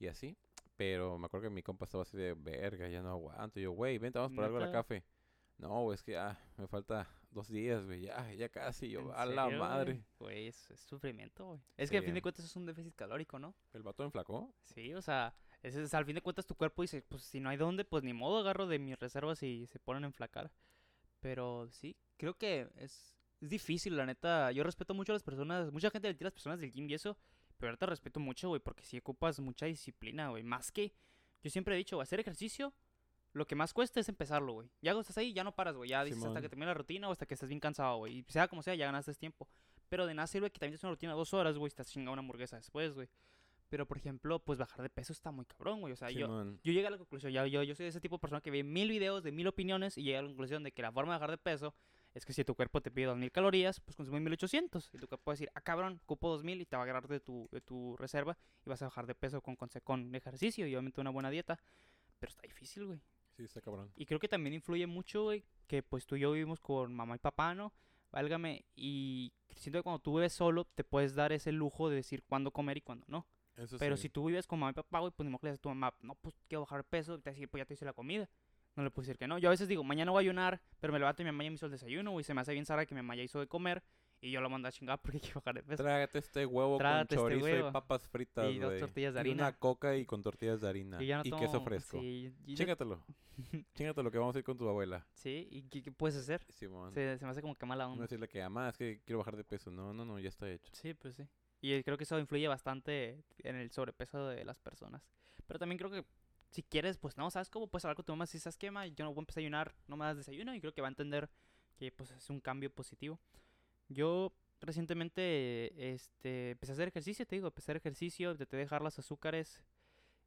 y así. Pero me acuerdo que mi compa estaba así de verga, ya no aguanto. Y yo, güey, vente, vamos por algo a la café. No, es que ah, me falta dos días, güey, ya, ya casi. Yo, ¿En a la serio, madre. Güey, es, es sufrimiento, güey. Es que al fin de cuentas es un déficit calórico, ¿no? ¿El vato enflacó? Sí, o sea, es, al fin de cuentas tu cuerpo dice, pues si no hay dónde, pues ni modo, agarro de mis reservas y se ponen a enflacar. Pero sí, creo que es, es difícil, la neta. Yo respeto mucho a las personas, mucha gente le tira a las personas del gym y eso, pero ahorita respeto mucho, güey, porque si ocupas mucha disciplina, güey. Más que, yo siempre he dicho, hacer ejercicio, lo que más cuesta es empezarlo, güey. Ya cuando estás ahí, ya no paras, güey. Ya dices hasta Simón. que termine la rutina o hasta que estés bien cansado, güey. Y sea como sea, ya ganaste tiempo. Pero de nada sirve que también tienes una rutina de dos horas, güey, y estás chingando una hamburguesa después, güey. Pero, por ejemplo, pues bajar de peso está muy cabrón, güey. O sea, yo, Simón. yo llegué a la conclusión, ya, yo, yo soy ese tipo de persona que ve mil videos de mil opiniones y llega a la conclusión de que la forma de bajar de peso es que si tu cuerpo te pide 2000 calorías, pues consume 1800. Y tu cuerpo puede decir, ah, cabrón, ocupo 2000 y te va a agarrar de tu, de tu reserva y vas a bajar de peso con, con, con ejercicio y obviamente una buena dieta. Pero está difícil, güey. Sí, está cabrón. Y creo que también influye mucho, güey, que pues tú y yo vivimos con mamá y papá, ¿no? Válgame. Y siento que cuando tú vives solo, te puedes dar ese lujo de decir cuándo comer y cuándo no. Eso Pero sí. si tú vives con mamá y papá, güey, pues ni modo que le dices a tu mamá, no, pues quiero bajar peso, y te decir, pues ya te hice la comida. No le puedes decir que no. Yo a veces digo, mañana voy a ayunar, pero me levanto y mi mamá ya me hizo el desayuno, güey, se me hace bien Sara que mi mamá ya hizo de comer y yo lo mando a chingar porque [LAUGHS] quiero bajar de peso. Trágate este huevo Trágate este con chorizo huevo. y papas fritas, Y dos güey. tortillas de Y harina. una coca y con tortillas de harina. Y ya no y tomo- queso fresco. Sí, y- y- Chingatelo. [LAUGHS] Chingatelo que vamos a ir con tu abuela. sí, ¿y qué, qué puedes hacer? Simón. Se, se me hace como que mala No onda. decirle que, mamá, es que quiero bajar de peso. No, no, no, ya está hecho. Sí, pues sí. Y eh, creo que eso influye bastante en el sobrepeso de las personas. Pero también creo que si quieres, pues no, ¿sabes cómo? Puedes hablar con tu mamá si sabes que, ma, yo no voy a empezar a ayunar, no me das desayuno y creo que va a entender que pues es un cambio positivo. Yo recientemente este, empecé a hacer ejercicio, te digo, empecé a hacer ejercicio, de dejar los azúcares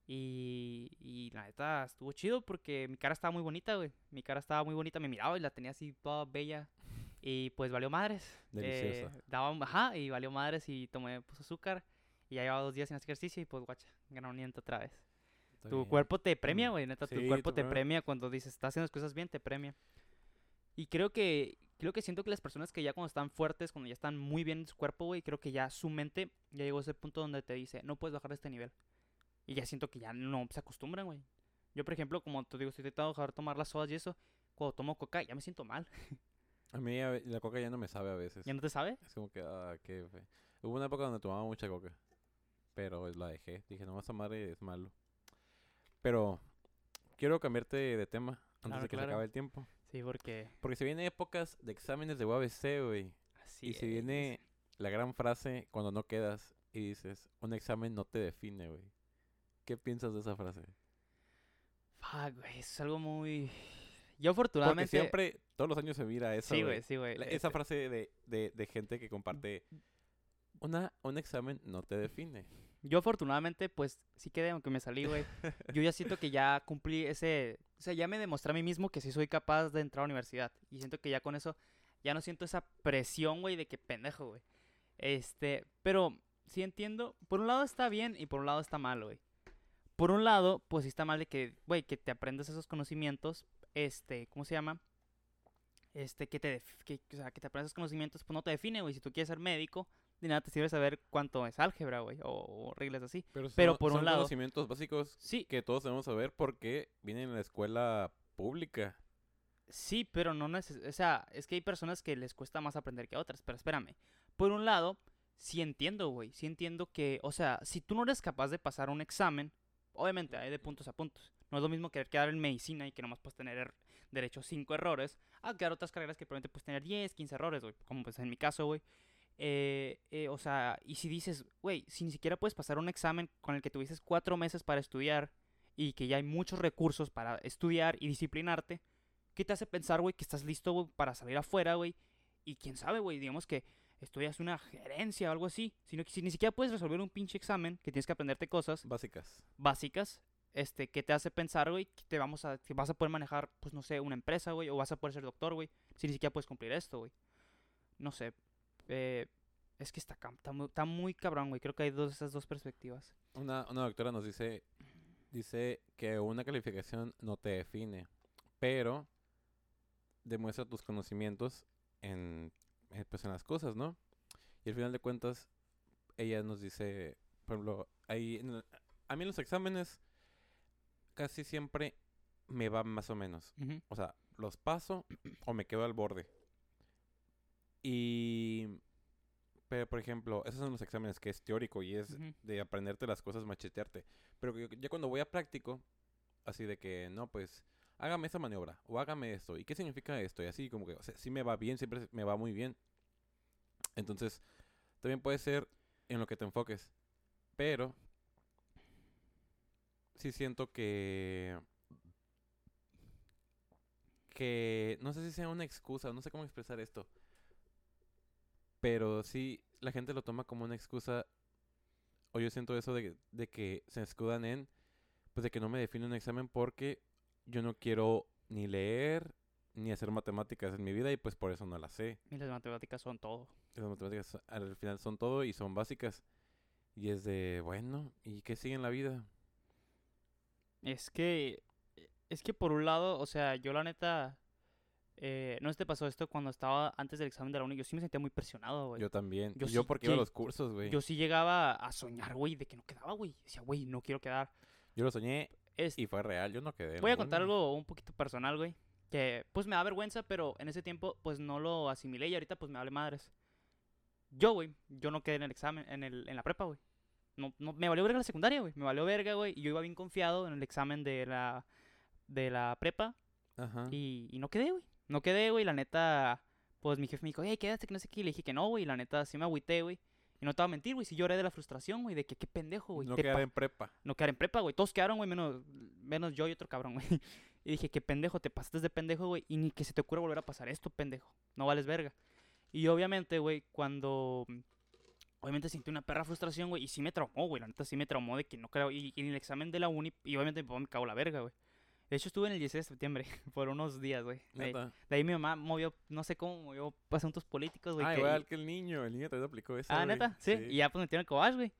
y, y la neta estuvo chido porque mi cara estaba muy bonita, güey. Mi cara estaba muy bonita, me miraba y la tenía así toda bella y pues valió madres. Deliciosa. Eh, daba, ajá, y valió madres y tomé pues, azúcar. Y ya llevaba dos días sin hacer ejercicio y pues guacha, ganoniento otra vez. Está Tu bien. cuerpo te premia, güey, neta, tu sí, cuerpo tu te cuerpo- premia cuando dices, estás haciendo las cosas bien, te premia. Y creo que, creo que siento que las personas que ya cuando están fuertes, cuando ya están muy bien en su cuerpo, güey, creo que ya su mente ya llegó a ese punto donde te dice, no puedes bajar de este nivel. Y ya siento que ya no se acostumbran, güey. Yo, por ejemplo, como te digo, estoy intentando dejar de tomar las sodas y eso, cuando tomo coca ya me siento mal. [LAUGHS] A mí a la coca ya no me sabe a veces. ¿Ya no te sabe? Es como que, ah, qué fe. Hubo una época donde tomaba mucha coca. Pero la dejé. Dije, no, esa madre es malo. Pero, quiero cambiarte de tema antes Claro, de que claro. se acabe el tiempo. Sí, porque Porque se vienen épocas de exámenes de UABC, güey. así Y se es. viene la gran frase cuando no quedas y dices, un examen no te define, güey. ¿Qué piensas de esa frase? Fuck, güey, es algo muy... Yo Porque afortunadamente... siempre, todos los años se mira eso, Sí, güey. güey, sí, güey. La- este, Esa frase de, de, de gente que comparte, una, un examen no te define. Yo afortunadamente, pues, sí quedé, aunque me salí, güey. Yo ya siento que ya cumplí ese... O sea, ya me demostré a mí mismo que sí soy capaz de entrar a la universidad. Y siento que ya con eso, ya no siento esa presión, güey, de que pendejo, güey. Este, pero sí entiendo. Por un lado está bien y por un lado está mal, güey. Por un lado, pues sí está mal de que, güey, que te aprendas esos conocimientos, este, ¿cómo se llama? Este, que te, que, o sea, que te aprendas esos conocimientos, pues no te define, güey. Si tú quieres ser médico, de nada te sirve saber cuánto es álgebra, güey, o, o reglas así. Pero, Pero son- por un lado- conocimientos básicos Sí, que todos debemos saber porque vienen en la escuela pública. Sí, pero no neces- O sea, es que hay personas que les cuesta más aprender que a otras. Pero espérame. Por un lado, sí entiendo, güey. Sí entiendo que, o sea, si tú no eres capaz de pasar un examen, obviamente hay de puntos a puntos. No es lo mismo querer quedar en medicina y que nomás puedes tener er- derecho a 5 errores, a quedar otras carreras que probablemente puedes tener 10, 15 errores, güey. Como pues en mi caso, güey. Eh, eh, o sea, y si dices, güey, si ni siquiera puedes pasar un examen con el que tuvieses cuatro meses para estudiar y que ya hay muchos recursos para estudiar y disciplinarte, ¿qué te hace pensar, güey, que estás listo, para salir afuera, güey? Y quién sabe, güey, digamos que estudias una gerencia o algo así, sino que si ni siquiera puedes resolver un pinche examen, que tienes que aprenderte cosas Básicas. básicas, este, que te hace pensar, güey, que te vamos a, que vas a poder manejar, pues no sé, una empresa, güey, o vas a poder ser doctor, güey, si ni siquiera puedes cumplir esto, güey. No sé, eh, es que está, está, muy, está muy cabrón, güey, creo que hay dos, esas dos perspectivas. Una, una doctora nos dice, dice que una calificación no te define, pero demuestra tus conocimientos en, eh, pues en las cosas, ¿no? Y al final de cuentas, ella nos dice, por ejemplo, ahí en a mí en los exámenes casi siempre me va más o menos. O sea, los paso o me quedo al borde. Y... Pero, por ejemplo, esos son los exámenes que es teórico y es de aprenderte las cosas, machetearte. Pero yo- ya cuando voy a práctico, así de que, no, pues, hágame esa maniobra o hágame esto. ¿Y qué significa esto? Y así como que, o sea, sí me va bien, siempre me va muy bien. Entonces, también puede ser en lo que te enfoques. Pero, sí siento que... Que no sé si sea una excusa, no sé cómo expresar esto. Pero sí, la gente lo toma como una excusa. O yo siento eso de, que- de que se escudan en, pues de que no me define un examen porque yo no quiero ni leer ni hacer matemáticas en mi vida y pues por eso no las sé. Y las matemáticas son todo. Las matemáticas al final son todo y son básicas. Y es de, bueno, ¿y qué sigue en la vida? Es que, es que por un lado, o sea, yo la neta, eh, no sé si te pasó esto cuando estaba antes del examen de la uni, yo sí me sentía muy presionado, güey. Yo también. yo yo sí porque iba a los cursos, güey. Yo sí llegaba a soñar, güey, de que no quedaba, güey. Decía, güey, no quiero quedar. Yo lo soñé Es- y fue real, yo no quedé. voy a contar algo un poquito personal, güey. Que pues me da vergüenza, pero en ese tiempo pues no lo asimilé y ahorita pues me vale madres. Yo, güey, yo no quedé en el examen, en, el, en la prepa, güey. No, no, me valió verga la secundaria, güey. Me valió verga, güey. Y yo iba bien confiado en el examen de la, de la prepa. Ajá. Y, y no quedé, güey. No quedé, güey. La neta, pues mi jefe me dijo, hey, quédate, que no sé qué. Y le dije que no, güey. La neta, sí me agüité, güey. Y no te voy a mentir, güey. Sí lloré de la frustración, güey. De que qué pendejo, güey. no quedar en prepa. no quedar en prepa, güey. Todos quedaron, güey, menos, menos yo y otro cabrón, güey. [LAUGHS] Y dije, qué pendejo, te pasaste de pendejo, güey. Y ni que se te ocurra volver a pasar esto, pendejo. No vales verga. Y obviamente, güey, cuando... Obviamente sentí una perra frustración, güey. Y sí me traumó, güey. La neta sí me traumó de que no creo. Y, y en el examen de la uni, y obviamente mi papá me cagó la verga, güey. De hecho, estuve en el 16 de septiembre [LAUGHS] por unos días, güey. De, de ahí mi mamá movió, no sé cómo, movió asuntos políticos, güey. Ah, que- igual que el niño. El niño también aplicó eso. Ah, neta, sí. Y ya pues me metieron el cobach, güey.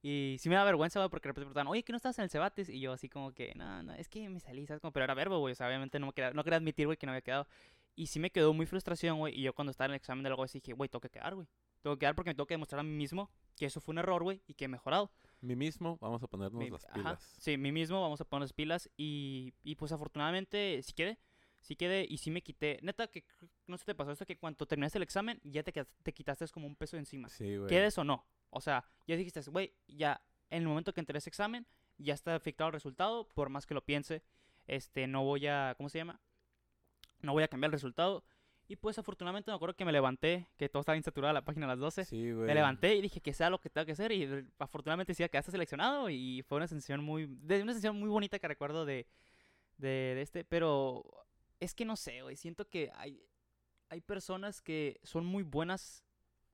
Y sí me da vergüenza, güey, porque de repente preguntaban, oye, ¿qué no estás en el Cebates? Y yo así como que, no, no, es que me salí, ¿sabes? Como, pero era verbo, güey. O sea, obviamente no, me quería, no quería admitir, güey, que no había quedado. Y sí me quedó muy frustración, güey. Y yo cuando estaba en el examen de algo así dije, güey, tengo que quedar, güey. Tengo que quedar porque me tengo que demostrar a mí mismo que eso fue un error, güey, y que he mejorado. Mi mismo, vamos a ponernos Mi- las ajá, pilas. Sí, mí mismo, vamos a poner las pilas. Y, y pues afortunadamente sí quedé. Sí quedé y sí me quité. Neta, que no se te pasó esto que cuando terminaste el examen ya te, te quitaste como un peso de encima. Sí, güey. ¿Quedes o no? O sea, ya dijiste, güey, ya en el momento que entré a ese examen, ya está afectado el resultado, por más que lo piense. este, no voy a, ¿cómo se llama? No voy a cambiar el resultado. Y pues afortunadamente me acuerdo que me levanté, que todo estaba insaturada la página a las 12. Sí, güey. Me levanté y dije que sea lo que tengo que hacer y eh, afortunadamente sí quedaste seleccionado y fue una sensación muy, de una sensación muy bonita que recuerdo de, de, de este, pero es que no sé, güey, siento que hay, hay personas que son muy buenas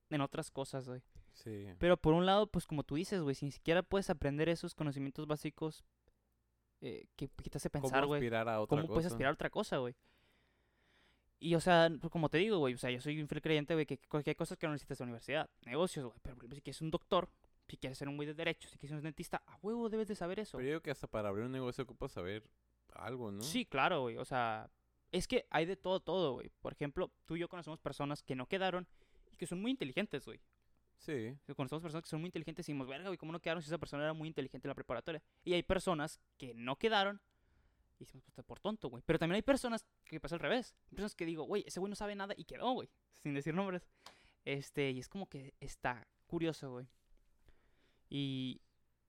en otras cosas, güey. Sí. Pero por un lado, pues como tú dices, güey, si ni siquiera puedes aprender esos conocimientos básicos eh, que, que te hace ¿Cómo pensar, güey. aspirar a otra ¿Cómo puedes aspirar a otra cosa, güey? Y, o sea, pues, como te digo, güey, o sea, yo soy un fiel creyente, güey, que cualquier cosa que no necesitas en la universidad, negocios, güey, pero si quieres un doctor, si quieres ser un güey de derecho, si quieres ser un dentista, a huevo debes de saber eso. Pero yo digo que hasta para abrir un negocio ocupas saber algo, ¿no? Sí, claro, güey, o sea, es que hay de todo, todo, güey. Por ejemplo, tú y yo conocemos personas que no quedaron y que son muy inteligentes, güey. Sí. Conocemos personas que son muy inteligentes y decimos, verga, güey, ¿cómo no quedaron si esa persona era muy inteligente en la preparatoria? Y hay personas que no quedaron y decimos, pues por tonto, güey. Pero también hay personas que pasa al revés. Hay personas que digo, güey, ese güey no sabe nada y quedó, güey. Sin decir nombres. Este, y es como que está curioso, güey. Y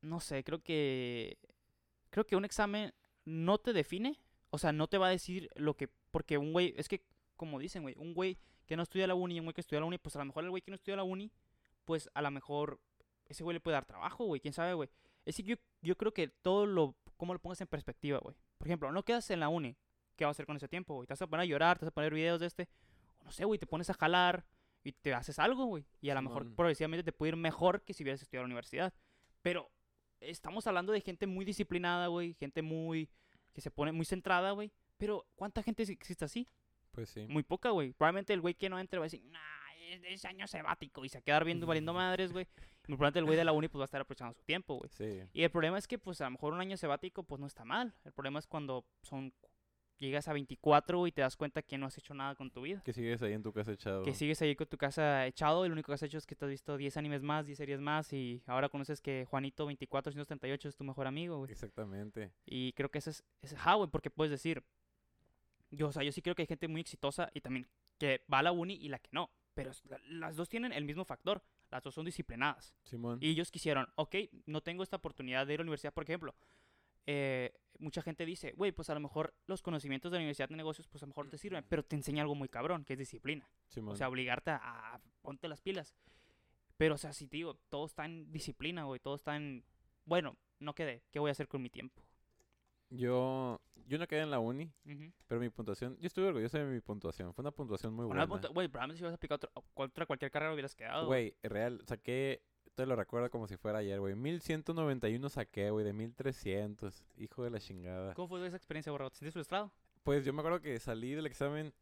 no sé, creo que. Creo que un examen no te define. O sea, no te va a decir lo que. Porque un güey. Es que, como dicen, güey, un güey que no estudia la uni y un güey que estudia la uni, pues a lo mejor el güey que no estudia la uni, pues a lo mejor ese güey le puede dar trabajo, güey. Quién sabe, güey. Es que yo, yo creo que todo lo. Cómo lo pongas en perspectiva, güey. Por ejemplo, no quedas en la uni. ¿Qué vas a hacer con ese tiempo, güey? ¿Te vas a poner a llorar? ¿Te vas a poner videos de este? O no sé, güey, te pones a jalar y te haces algo, güey. Y a lo mejor progresivamente te puede ir mejor que si hubieras estudiado en la universidad. Pero estamos hablando de gente muy disciplinada, güey. Gente muy. que se pone muy centrada, güey. Pero, ¿cuánta gente existe así? Pues sí. Muy poca, güey. Probablemente el güey que no entre va a decir, nah, es, es año sabático. Y se va a quedar viendo valiendo madres, güey. Y probablemente el güey de la uni pues va a estar aprovechando su tiempo, güey. Sí. Y el problema es que, pues, a lo mejor un año sabático, pues, no está mal. El problema es cuando son... Llegas a 24 y te das cuenta que no has hecho nada con tu vida. Que sigues ahí en tu casa echado. Que sigues ahí con tu casa echado y lo único que has hecho es que te has visto 10 animes más, 10 series más y ahora conoces que Juanito 2438 es tu mejor amigo, güey. Exactamente. Y creo que ese es, es ajá, güey, porque puedes decir, yo, o sea, yo sí creo que hay gente muy exitosa y también que va a la uni y la que no. Pero las dos tienen el mismo factor. Las dos son disciplinadas. Simón. Y ellos quisieron, ok, no tengo esta oportunidad de ir a la universidad, por ejemplo. eh, mucha gente dice, güey, pues a lo mejor los conocimientos de la universidad de negocios, pues a lo mejor te sirven, pero te enseña algo muy cabrón, que es disciplina. Simón. O sea, obligarte a, a ponte las pilas. Pero, o sea, si te digo, todo está en disciplina, güey, todo está en, bueno, no quedé, ¿qué voy a hacer con mi tiempo? Yo, yo no quedé en la uni, pero mi puntuación, yo estuve orgulloso de mi puntuación. Fue una puntuación muy buena. Güey, probablemente si hubieras aplicado otra, otra cualquier carrera hubieras quedado. Güey, real, saqué, te lo recuerdo como si fuera ayer, güey. 1191 saqué, güey, de 1300. Hijo de la chingada. ¿Cómo fue esa experiencia, borrado? ¿Te sientes frustrado? Pues yo me acuerdo que salí del examen,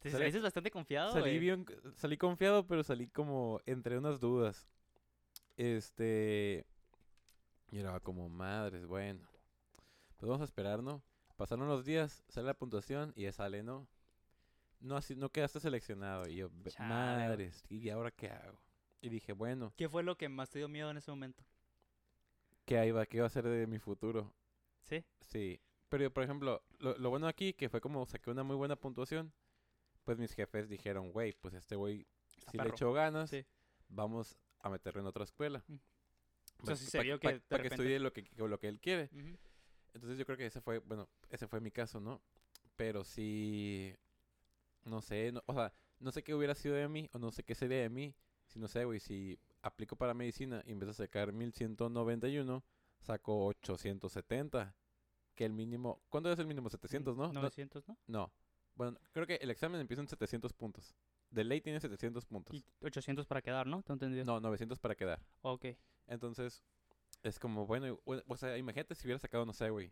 ¿Te Salí- bastante confiado, salí bien, salí confiado, pero salí como entre unas dudas. Este, y era como, madres, bueno. Pues vamos a esperar, ¿no? Pasaron los días, sale la puntuación y ya sale, ¿no? No, así, no quedaste seleccionado. Y yo, "Ve- Chale. madres, ¿y ahora qué hago? Y dije, bueno, ¿Qué fue lo que más te dio miedo en ese momento? ¿qué iba, qué iba a ser de mi futuro? ¿Sí? Sí. Pero, por ejemplo, lo, lo bueno aquí, que fue como saqué una muy buena puntuación, pues mis jefes dijeron, güey, pues este güey si le perro. echó ganas, Sí. vamos a meterlo en otra escuela. Mm. O sea, sí se Para vio que de que estudie lo que, lo que él quiere. Entonces yo creo que ese fue, bueno, ese fue mi caso, ¿no? Pero sí, no sé, no- o sea, no sé qué hubiera sido de mí o no sé qué sería de mí si no sé, güey, si aplico para medicina y en vez de sacar 1191, saco 870, que el mínimo, ¿cuándo es el mínimo? 700, ¿no? No, 900, ¿no? no. Bueno, creo que el examen empieza en 700 puntos. De ley tiene 700 puntos. Y 800 para quedar, ¿no? ¿Te he entendido? No, 900 para quedar. Ok. Entonces, es como, bueno, o sea, imagínate si hubiera sacado, no sé, güey,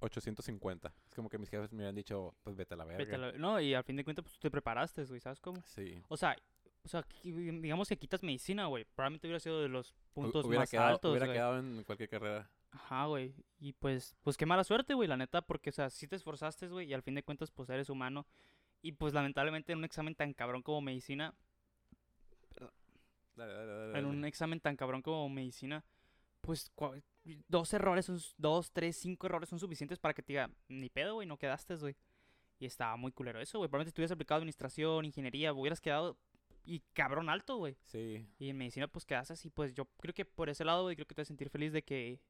850. Es como que mis jefes me hubieran dicho, pues vete a la verga. Vete a la- No, y al fin de cuentas, pues tú te preparaste, güey, ¿sabes cómo? Sí. O sea, o sea, digamos que quitas medicina, güey. Probablemente hubiera sido de los puntos hubiera más quedado, altos, Hubiera güey. quedado en cualquier carrera. Ajá, güey. Y pues, pues qué mala suerte, güey, la neta, porque, o sea, sí te esforzaste, güey, y al fin de cuentas, pues eres humano. Y pues lamentablemente en un examen tan cabrón como medicina, Dale, dale, dale. en dale. un examen tan cabrón como medicina, pues dos errores, son, dos, tres, cinco errores son suficientes para que te diga, ni pedo, güey, no quedaste, güey. Y estaba muy culero eso, güey. Probablemente si hubieras aplicado administración, ingeniería, hubieras quedado y cabrón alto, güey. Sí. Y en medicina, pues quedas así. Pues yo creo que por ese lado, güey, creo que te vas a sentir feliz de que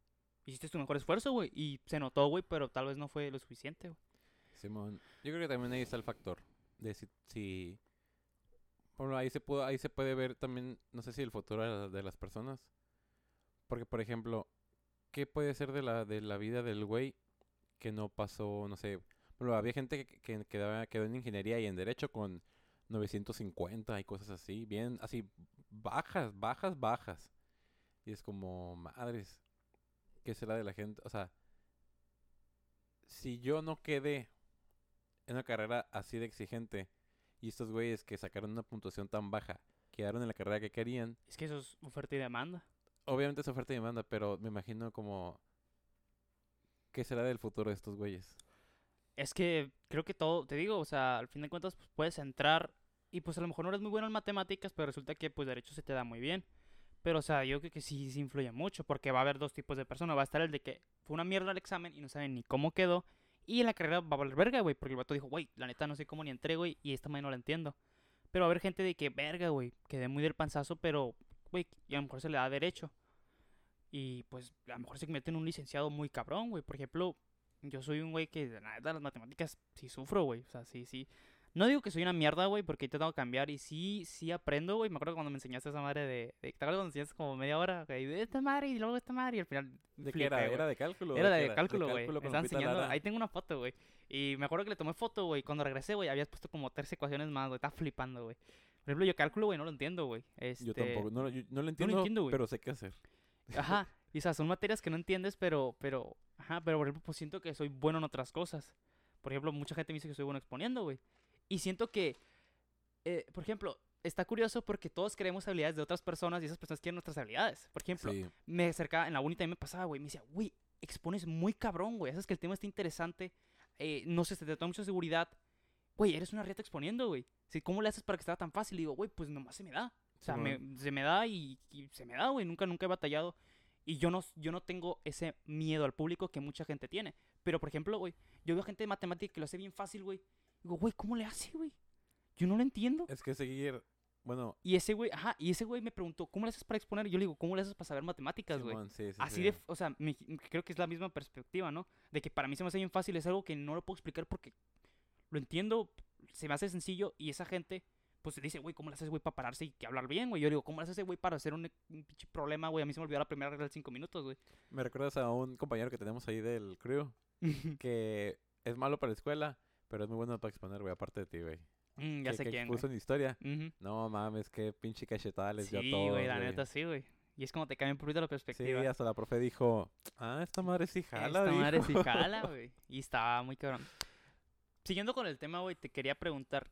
hiciste tu mejor esfuerzo, güey. Y se notó, güey, pero tal vez no fue lo suficiente, güey. Simón, yo creo que también ahí está el factor de si, si bueno, ahí se pudo, ahí se puede ver también, no sé si el futuro de las personas, porque por ejemplo, ¿qué puede ser de la de la vida del güey que no pasó, no sé, bueno, había gente que, que quedaba, quedó en ingeniería y en derecho con 950 y cosas así, bien, así bajas, bajas, bajas. Y es como, madres, ¿qué será de la gente? O sea, si yo no quedé en una carrera así de exigente y estos güeyes que sacaron una puntuación tan baja quedaron en la carrera que querían, Es que eso es oferta y demanda. Obviamente es oferta y demanda, pero me imagino como, ¿qué será del futuro de estos güeyes? Es que creo que todo, te digo, o sea, al fin de cuentas pues, puedes entrar y pues a lo mejor no eres muy bueno en matemáticas, pero resulta que pues derecho se te da muy bien. Pero o sea, yo creo que sí, sí influye mucho porque va a haber dos tipos de personas. Va a estar el de que fue una mierda el examen y no saben ni cómo quedó. Y en la carrera va a valer verga, güey, porque el vato dijo, güey, la neta no sé cómo ni entré, güey, y esta manera no la entiendo. Pero va a haber gente de que, verga, güey, quedé muy del panzazo, pero, güey, y a lo mejor se le da derecho. Y pues a lo mejor se convierte en un licenciado muy cabrón, güey. Por ejemplo, yo soy un güey que de neta las matemáticas sí sufro, güey. O sea, sí, sí. No digo que soy una mierda, güey, porque he intentado cambiar y sí, sí aprendo, güey. Me acuerdo cuando me enseñaste esa madre de... de ¿Te acuerdas cuando enseñaste como media hora? güey, de esta madre y luego esta madre y al final... ¿De qué era? ¿Era de cálculo? Era de cálculo, güey. Me Lupita enseñando. Lara. Ahí tengo una foto, güey. Y me acuerdo que le tomé foto, güey. Cuando regresé, güey, habías puesto como tres ecuaciones más, güey. Estaba flipando, güey. Por ejemplo, yo cálculo, güey, no lo entiendo, güey. Este... Yo tampoco, no, lo- yo no lo entiendo, entiendo, güey. pero sé qué hacer. [LAUGHS] Ajá. Y o sea, son materias que no entiendes, pero, pero, ajá, pero por ejemplo, pues siento que soy bueno en otras cosas. Por ejemplo, mucha gente me dice que soy bueno exponiendo, güey. Y siento que, eh, por ejemplo, está curioso porque todos queremos habilidades de otras personas y esas personas quieren nuestras habilidades. Por ejemplo, Sí, me acercaba, en la uni también me pasaba, güey, me decía, güey, expones muy cabrón, güey, haces que el tema esté interesante, eh, no sé, te da mucha seguridad. Güey, eres una rieta exponiendo, güey. Sí, ¿Cómo le haces para que sea tan fácil? Y digo, güey, pues nomás se me da. O sea, me- se me da y, y se me da, güey. Nunca, nunca he batallado. Y yo no, yo no tengo ese miedo al público que mucha gente tiene. Pero, por ejemplo, güey, yo veo gente de matemática que lo hace bien fácil, güey. Digo, güey, ¿cómo le hace, güey? Yo no lo entiendo. es que seguir, bueno, Y ese güey, ajá, y ese güey me preguntó, ¿cómo le haces para exponer? Y yo le digo, ¿cómo le haces para saber matemáticas, güey? Sí, sí, Así sí. de, o sea, me- creo que es la misma perspectiva, ¿no? De que para mí se me hace bien fácil, es algo que no lo puedo explicar porque lo entiendo, se me hace sencillo y esa gente, pues se dice, güey, ¿cómo le haces, güey, para pararse y que hablar bien, güey? Yo digo, ¿cómo le haces, güey, para hacer un, un pinche problema, güey? A mí se me olvidó la primera regla de cinco minutos, güey. Me recuerdas a un compañero que tenemos ahí del crew [LAUGHS] que es malo para la escuela, pero es muy bueno para exponer, güey, aparte de ti, güey. Mm, ya que, sé que quién, expuso en historia. No mames, qué pinche cachetada les dio a Sí, güey, la neta sí, güey. Y es como te cambia un poquito la Sí, perspectiva. hasta la profe dijo, ah, esta madre sí jala, Esta madre sí jala, güey. Y estaba muy cabrón. Siguiendo con el tema, güey, te quería preguntar.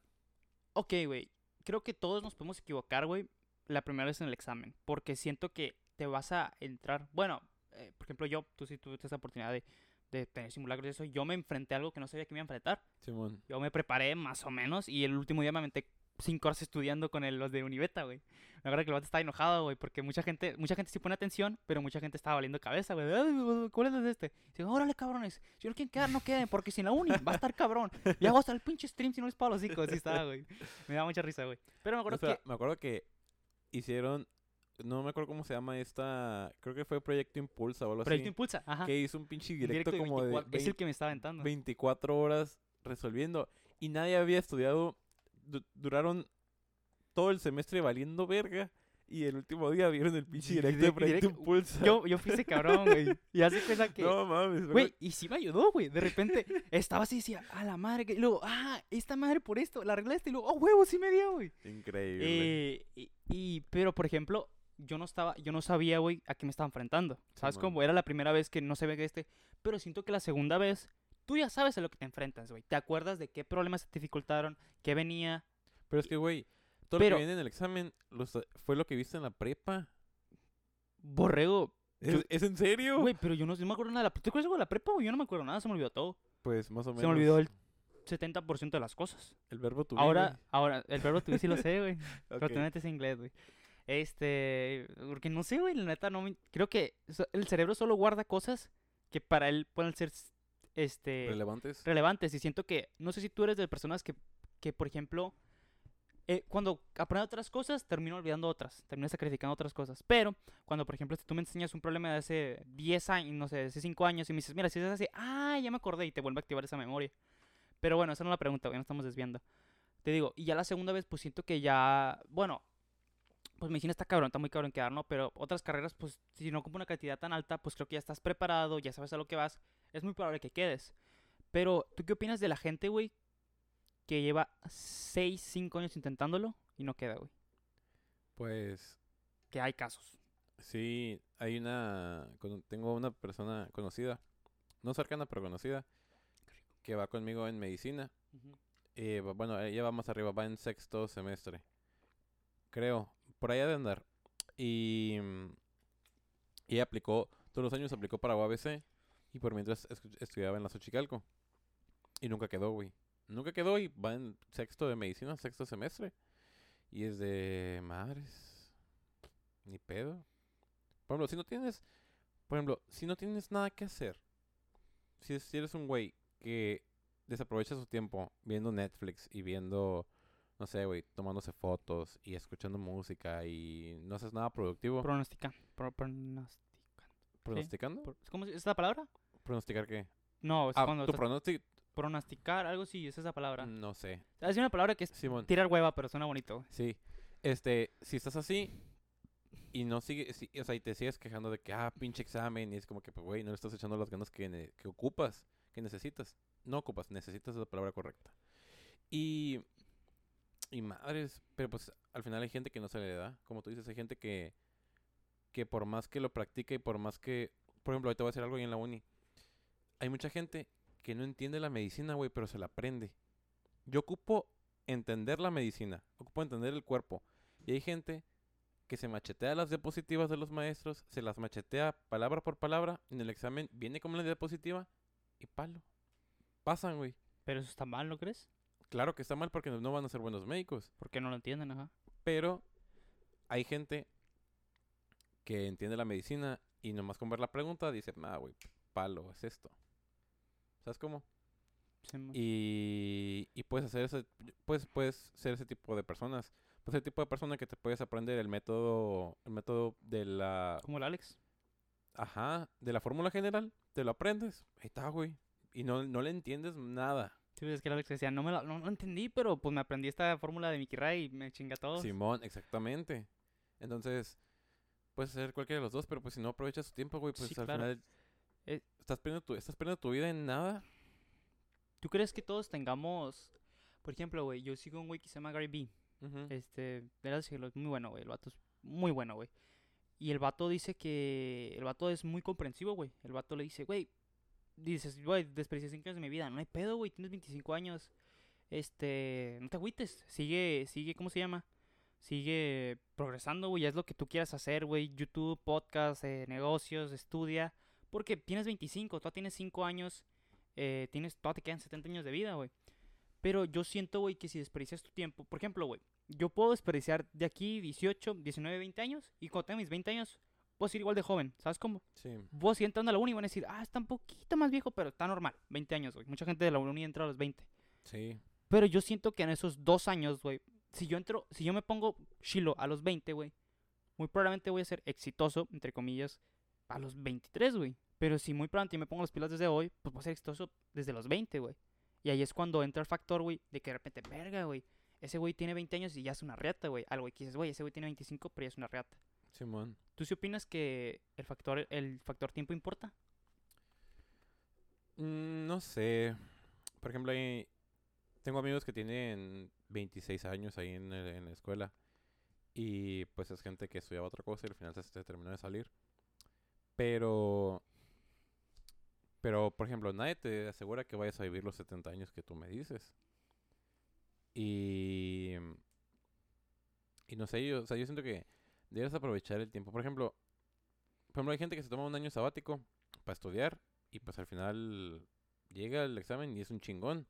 Ok, güey. Creo que todos nos podemos equivocar, güey, la primera vez en el examen. Porque siento que te vas a entrar. Bueno, eh, por ejemplo, yo, tú sí tuviste esa oportunidad de, de tener simulacros y eso. Yo me enfrenté a algo que no sabía que me iba a enfrentar. Simón. Yo me preparé más o menos y el último día me aventé cinco horas estudiando con el- los de Univeta, güey. Me acuerdo que el vato estaba enojado, güey, porque mucha gente, mucha gente sí pone atención, pero mucha gente estaba valiendo cabeza, güey. "Ay, ¿Cuál es este? Y digo, órale, cabrones. Si no quieren quedar, no queden, porque sin la uni va a estar cabrón. Y hago hasta el pinche stream si no les pago los hijos. Así estaba, güey. Me da mucha risa, güey. Pero me acuerdo Espera, que... me acuerdo que hicieron, no me acuerdo cómo se llama esta, creo que fue Proyecto Impulsa o algo Proyecto así. Impulsa, ajá. Que hizo un pinche directo, directo de como 24 de Es el que me estaba aventando. 24 horas resolviendo. Y nadie había estudiado. Du- duraron todo el semestre valiendo verga. Y el último día vieron el pinche directo de Proyecto Impulsa. Yo, yo fui ese cabrón, güey. Y hace cuenta que... No mames, me Güey, y sí me ayudó, güey. De repente estaba así y decía, a la madre. que-". Y luego, ah, esta madre por esto, la regla esta. Y luego, oh, huevo, sí me dio, güey. Increíble. Eh, y, y- pero, por ejemplo, yo no estaba, yo no sabía, güey, a qué me estaba enfrentando. ¿Sabes cómo? Era la primera vez que no se ve que este. Pero siento que la segunda vez, tú ya sabes a lo que te enfrentas, güey. ¿Te acuerdas de qué problemas te dificultaron? ¿Qué venía? Pero es que, güey, todo pero- lo que viene en el examen los- fue lo que viste en la prepa. Borrego. ¿Es, Yo- es en serio? Güey, pero yo no, no me acuerdo nada. de la- ¿Tú acuerdas algo de la prepa? Yo no me acuerdo nada, se me olvidó todo. Pues más o menos. Se me olvidó el 70% de las cosas. el verbo tu Ahora, ahora, el verbo tuve sí lo sé, güey. [LAUGHS] Pero tú metes inglés, güey. Este, porque no sé, güey, la neta no me... Creo que el cerebro solo guarda cosas que para él pueden ser, este, relevantes. relevantes. Y siento que, no sé si tú eres de personas que, que por ejemplo, eh, cuando aprendo otras cosas, termino olvidando otras, termino sacrificando otras cosas. Pero cuando, por ejemplo, si tú me enseñas un problema de hace 10 años, no sé, de hace 5 años, y me dices, mira, si es así, ah, ya me acordé, y te vuelve a activar esa memoria. Pero bueno, esa no es la pregunta, ya no estamos desviando. Te digo, y ya la segunda vez, pues siento que ya, bueno, pues medicina está cabrón, está muy cabrón quedar, ¿no? Pero otras carreras, pues si no ocupa una cantidad tan alta, pues creo que ya estás preparado, ya sabes a lo que vas, es muy probable que quedes. Pero, ¿tú qué opinas de la gente, güey, que lleva 6, 5 años intentándolo y no queda, güey? Pues Que hay casos. sí, hay una... Tengo una persona conocida, no cercana, pero conocida, que va conmigo en medicina. Eh, bueno, ella va más arriba, va en sexto semestre. Creo, por allá de andar. Y, mm, y aplicó, todos los años aplicó para UABC y por mientras estudiaba en la Xochicalco. Y nunca quedó, güey. Nunca quedó y va en sexto de medicina, sexto semestre. Y es de madres. Ni pedo. Por ejemplo, si no tienes, por ejemplo, si no tienes nada que hacer, si, si eres un güey que desaprovecha su tiempo viendo Netflix y viendo, no sé, güey, tomándose fotos y escuchando música y no haces nada productivo, Pronostica. pro- pronostica. pronosticando, Pro- ¿Cómo es esa palabra? pronosticar qué? No, es Ah, cuando tu pronóstico, pronosticar, algo sí, es esa palabra. no sé. Es una palabra que es Simón. tirar hueva, pero suena bonito. Sí. Este, si estás así y no sigue, si- o sea, y te sigues quejando de que, ah, pinche examen, y es como que, pues, güey, no le estás echando las ganas que, que ocupas, que necesitas. No ocupas, necesitas la palabra correcta. Y, y madres, pero pues al final hay gente que no se le da, como tú dices, hay gente que, que por más que lo practica y por más que, por ejemplo, ahorita voy a hacer algo ahí en la uni, hay mucha gente que no entiende la medicina, güey, pero se la aprende. Yo ocupo entender la medicina, ocupo entender el cuerpo. Y hay gente que se machetea las diapositivas de los maestros, se las machetea palabra por palabra, en el examen viene como la diapositiva y palo. Pasan, güey. Pero eso está mal, ¿no crees? Claro que está mal porque no van a ser buenos médicos, Porque no lo entienden, ajá. pero hay gente que entiende la medicina y nomás con ver la pregunta dice, ah, güey, palo, es esto. ¿Sabes cómo? Sí, Y, y puedes hacer ese, puedes, puedes ser ese tipo de personas. Pues el tipo de persona que te puedes aprender el método, el método de la, Como el Alex. ajá, de la fórmula general, te lo aprendes, ahí está, güey. Y no, no le entiendes nada. Sí, es que el Alex decía, no me lo, no lo entendí, pero pues me aprendí esta fórmula de Mickey Ray y me chinga todo. Simón, exactamente. Entonces, puedes hacer cualquiera de los dos, pero pues si no aprovechas tu tiempo, güey, pues Sí, al claro. final Eh, estás perdiendo tu, estás perdiendo tu vida en nada. ¿Tú crees que todos tengamos, por ejemplo, güey, yo sigo un güey que se llama Gary Vee. Ujú. Este, de es muy bueno, güey. El vato es muy bueno, güey. Y el vato dice que. El vato es muy comprensivo, güey. El vato le dice, güey. Dices, güey, desperdicié 5 años de mi vida. No hay pedo, güey. Tienes 25 años. Este. No te agüites. Sigue, sigue, ¿cómo se llama? Sigue progresando, güey. Es lo que tú quieras hacer, güey. YouTube, podcast, eh, negocios, estudia. Porque tienes 25, todavía tienes 5 años. Eh, tienes, todavía te quedan 70 años de vida, güey. Pero yo siento, güey, que si desperdicias tu tiempo, por ejemplo, güey, yo puedo desperdiciar de aquí 18, 19, 20 años y cuando tenga mis 20 años, puedo ser igual de joven, ¿sabes cómo? Sí. Vos si entrando a la uni van a decir, ah, está un poquito más viejo, pero está normal, 20 años, güey. Mucha gente de la uni entra a los 20. Sí. Pero yo siento que en esos dos años, güey, si yo entro, si yo me pongo chilo a los 20, güey, muy probablemente voy a ser exitoso, entre comillas, a los 23, güey. Pero si muy probablemente me pongo las pilas desde hoy, pues voy a ser exitoso desde los 20, güey. Y ahí es cuando entra el factor, güey, de que de repente, verga, güey. Ese güey tiene 20 años y ya es una reata, güey. Algo que dices, güey, ese güey tiene 25, pero ya es una reata. Simón. ¿Tú sí opinas que el factor, el factor tiempo importa? Mm, No sé. Por ejemplo, hay- tengo amigos que tienen 26 años ahí en, el- en la escuela. Y pues es gente que estudiaba otra cosa y al final se, se terminó de salir. Pero... Pero, por ejemplo, nadie te asegura que vayas a vivir los 70 años que tú me dices. Y... Y no sé, yo, o sea, yo siento que debes aprovechar el tiempo. Por ejemplo, por ejemplo, hay gente que se toma un año sabático para estudiar y pues al final llega el examen y es un chingón.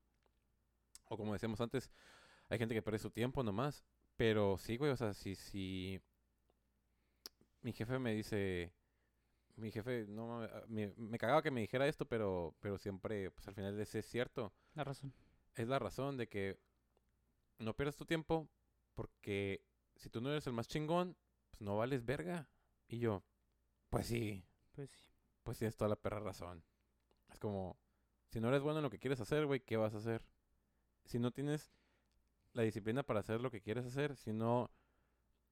O como decíamos antes, hay gente que pierde su tiempo nomás. Pero sí, güey, o sea, si, si mi jefe me dice, mi jefe, no ah, me, me cagaba que me dijera esto, pero, pero siempre, pues al final ese es cierto. La razón. Es la razón de que no pierdas tu tiempo porque si tú no eres el más chingón, pues no vales verga. Y yo, pues sí, Pues sí. pues tienes toda la perra razón. Es como, si no eres bueno en lo que quieres hacer, güey, ¿qué vas a hacer? Si no tienes la disciplina para hacer lo que quieres hacer, si no,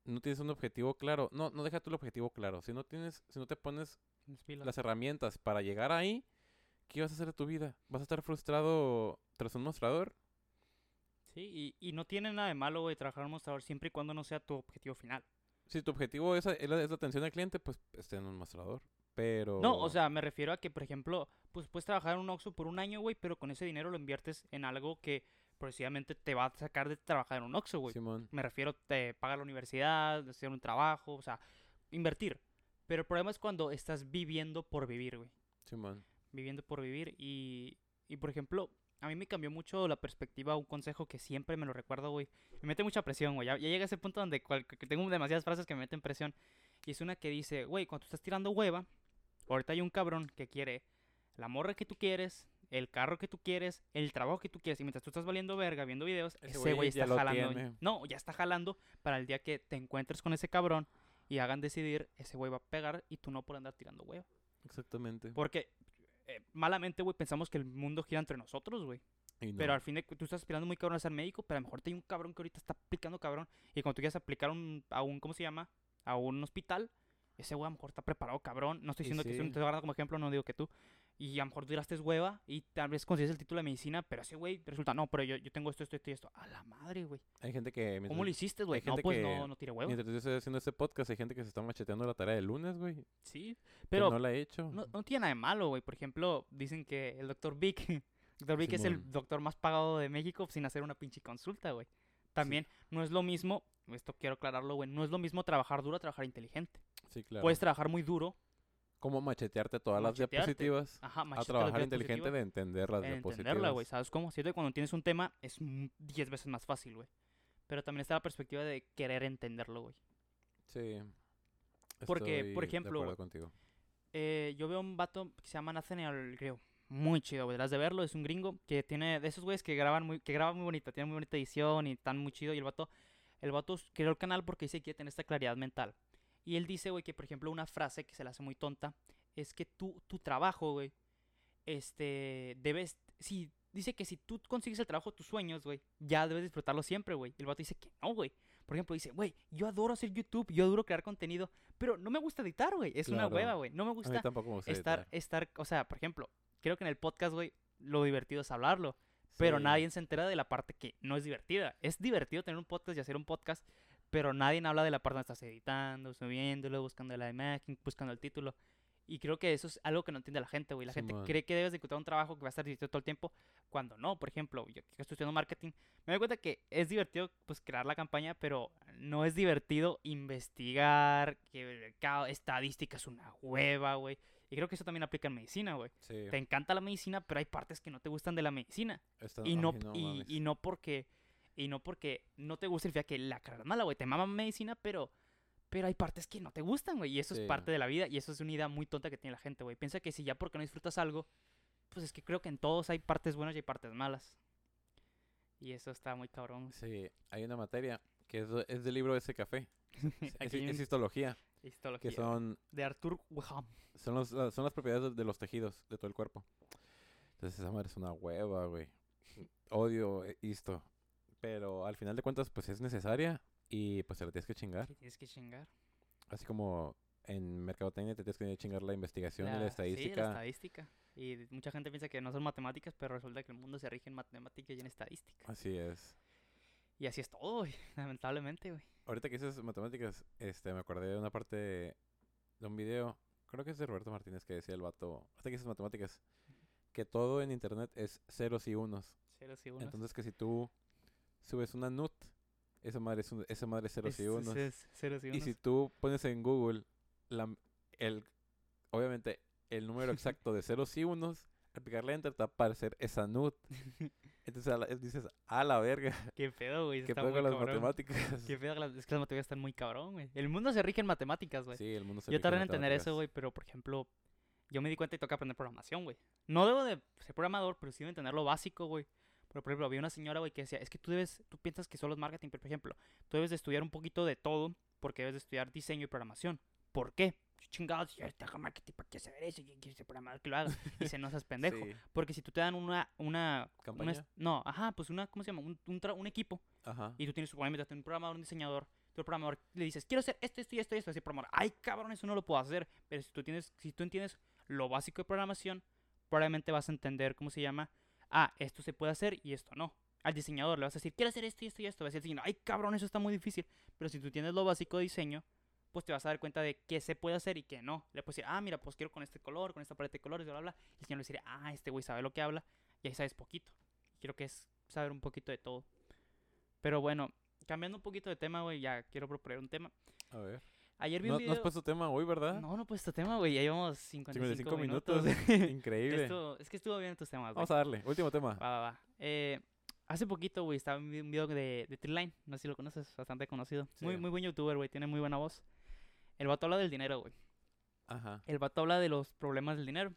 no tienes un objetivo claro, no, no deja tú el objetivo claro, si no tienes, si no te pones las herramientas para llegar ahí, ¿qué vas a hacer de tu vida? ¿Vas a estar frustrado tras un mostrador? Sí, y, y no tiene nada de malo, güey, trabajar en un mostrador siempre y cuando no sea tu objetivo final. Si tu objetivo es, es la, es la atención al cliente, pues esté en un mostrador. Pero... No, o sea, me refiero a que, por ejemplo, pues puedes trabajar en un Oxxo por un año, güey, pero con ese dinero lo inviertes en algo que precisamente te va a sacar de trabajar en un Oxxo, güey. Simón, Me refiero, te paga la universidad, hacer un trabajo, o sea, invertir. Pero el problema es cuando estás viviendo por vivir, güey. Simón. Viviendo por vivir. Y, y, por ejemplo, a mí me cambió mucho la perspectiva, un consejo que siempre me lo recuerdo, güey. Me mete mucha presión, güey. Ya, ya llega ese punto donde cual- que tengo demasiadas frases que me meten presión. Y es una que dice, güey, cuando tú estás tirando hueva, ahorita hay un cabrón que quiere la morra que tú quieres, el carro que tú quieres, el trabajo que tú quieres. Y mientras tú estás valiendo verga, viendo videos, Ese ese güey está jalando. tiene. No, ya está jalando para el día que te encuentres con ese cabrón y hagan decidir, ese güey va a pegar y tú no por andar tirando hueva. Exactamente. Porque eh, malamente, güey, pensamos que el mundo gira entre nosotros, güey. No. Pero al fin de tú estás aspirando muy cabrón a ser médico, pero a lo mejor te hay un cabrón que ahorita está aplicando cabrón. Y cuando tú quieras aplicar un, a un, ¿cómo se llama? A un hospital, ese güey a lo mejor está preparado cabrón. No estoy diciendo que sí. tú te estoy agarrando como ejemplo, no digo que tú. Y a lo mejor tiraste hueva y tal vez consigues el título de medicina, pero ese güey resulta, no, pero yo, yo tengo esto, esto, esto y esto. A la madre, güey. Hay gente que... ¿Cómo lo hiciste, güey? No, pues que- no, no tiré hueva. Mientras yo estoy haciendo este podcast, hay gente que se está macheteando la tarea del lunes, güey. Sí, Pero pero no la he hecho. no, no tiene nada de malo, güey. Por ejemplo, dicen que el doctor Vic, [LAUGHS] doctor Vic es el doctor más pagado de México sin hacer una pinche consulta, güey. También no es lo mismo, esto quiero aclararlo, güey, no es lo mismo trabajar duro a trabajar inteligente. Sí, claro. Puedes trabajar muy duro, ¿Cómo machetearte todas las diapositivas? ajá, A las trabajar inteligente de entender las en diapositivas. entenderla, güey, ¿sabes cómo? Siento que cuando tienes un tema es mm, 10 veces más fácil, güey. Pero también está la perspectiva de querer entenderlo, güey. Sí. Porque, por ejemplo, contigo. Eh, yo veo un vato que se llama Nathaniel Greo. Muy chido, güey. Deberás de verlo. Es un gringo que tiene de esos güeyes que graban muy, que graban muy bonita. Tiene muy bonita edición y están muy chido. Y el vato, el vato creó el canal porque dice que quiere tener esta claridad mental. Y él dice, güey, que por ejemplo una frase que se le hace muy tonta es que tú, tu trabajo, güey, este, debes, si, dice que si tú consigues el trabajo de tus sueños, güey, ya debes disfrutarlo siempre, güey. Y el vato dice que no, güey. Por ejemplo, dice, güey, yo adoro hacer YouTube, yo adoro crear contenido, pero no me gusta editar, güey. Es una hueva, güey. No me A mí gusta tampoco me gusta estar, editar. estar, o sea, por ejemplo, creo que en el podcast, güey, lo divertido es hablarlo, pero Sí. nadie se entera de la parte que no es divertida. Es divertido tener un podcast y hacer un podcast, pero nadie habla de la parte donde estás editando, subiéndolo, buscando la imagen, buscando el título. Y creo que eso es algo que no entiende la gente, güey. La gente Simón. cree que debes de encontrar un trabajo que va a estar divertido todo el tiempo, cuando no. Por ejemplo, yo que estoy estudiando marketing, me doy cuenta que es divertido, pues, crear la campaña, pero no es divertido investigar, que cada estadística es una hueva, güey. Y creo que eso también aplica en medicina, güey. Sí. Te encanta la medicina, pero hay partes que no te gustan de la medicina. Está- Y no, ay, no y, y no porque y no porque no te gusta el que la carrera es mala, güey. Te mama medicina, pero pero hay partes que no te gustan, güey. Y eso Sí. es parte de la vida y eso es una idea muy tonta que tiene la gente, güey. Piensa que si ya porque no disfrutas algo, pues es que creo que en todos hay partes buenas y hay partes malas. Y eso está muy cabrón. Sí, hay una materia que es, es del libro ese café. [LAUGHS] Es, histología, histología, que son, de Arthur Weham. son, los- son las propiedades de, de los tejidos de todo el cuerpo. Entonces esa madre es una hueva, güey. Odio eh, esto. Pero al final de cuentas, pues es necesaria y pues te la tienes que chingar. Que tienes que chingar. Así como en mercadotecnia te tienes que chingar la investigación y la La- Sí, la estadística. estadística. Y mucha gente piensa que no son matemáticas, pero resulta que el mundo se rige en matemáticas y en estadística. Así es. Y así es todo, güey. [LAUGHS] Lamentablemente, güey. Ahorita que dices matemáticas, este, me acordé de una parte de un video, creo que es de Roberto Martínez que decía el vato, ahorita que dices matemáticas, que todo en internet es ceros y unos. Ceros y unos. Entonces que si tú subes una nut, esa madre es, un- esa madre es ceros y unos. es ceros y si tú pones en Google la, el, obviamente el número exacto de ceros y unos, al picarle enter te va a aparecer esa nut. [LAUGHS] Entonces a la- dices, a la verga, Qué pedo, güey. ¿qué pedo con las cabrón. matemáticas? Qué pedo, es que las matemáticas están muy cabrón, güey. El mundo se rige en matemáticas, güey. Sí, el mundo se yo rige tardé en entender matemáticas. eso, güey, pero por ejemplo, yo me di cuenta y toca aprender programación, güey. No debo de ser programador, pero sí debo entender lo básico, güey. Por Pero, por ejemplo, había una señora, güey, que decía, es que tú debes, tú piensas que solo es marketing, pero, por ejemplo, tú debes de estudiar un poquito de todo porque debes de estudiar diseño y programación. ¿Por qué? Chingados, ya está marketing, ¿para qué saber eso? ¿Quién quiere ser programador que lo haga? Y [LAUGHS] dice, no seas pendejo. Sí. Porque si tú te dan una, una, una ¿Campaña? est- no, ajá, pues una, ¿cómo se llama? Un, un, un equipo. Ajá. Y tú tienes, obviamente, un programador, un diseñador. El programador le dices, quiero hacer esto, esto y esto y esto. Ese programador, ay, cabrón, eso no lo puedo hacer. Pero si tú, tienes, si tú entiendes lo básico de programación, probablemente vas a entender, ¿cómo se llama? Ah, esto se puede hacer y esto no. Al diseñador le vas a decir, quiero hacer esto y esto y esto. Va a decir, ay, cabrón, eso está muy difícil. Pero si tú tienes lo básico de diseño, pues te vas a dar cuenta de qué se puede hacer y qué no. Le puedes decir, ah, mira, pues quiero con este color, con esta paleta de colores, bla, bla, bla. Y el señor le diría, ah, este güey sabe lo que habla y ahí sabes poquito. Quiero que es saber un poquito de todo. Pero bueno, cambiando un poquito de tema, güey, ya quiero proponer un tema. A ver. Ayer vi No, un no has video... puesto tema hoy, ¿verdad? No, no he puesto tema, güey, ya llevamos 55, 55 minutos. minutos. [LAUGHS] Increíble. Es que estuvo bien tus temas, güey. Vamos a darle. Último tema. Va, va, va. Eh, hace poquito, güey, estaba un video de, de Treeline. No sé si lo conoces, bastante conocido. Muy, Sí. muy buen youtuber, güey, tiene muy buena voz. El vato habla del dinero, güey. Ajá. El vato habla de los problemas del dinero.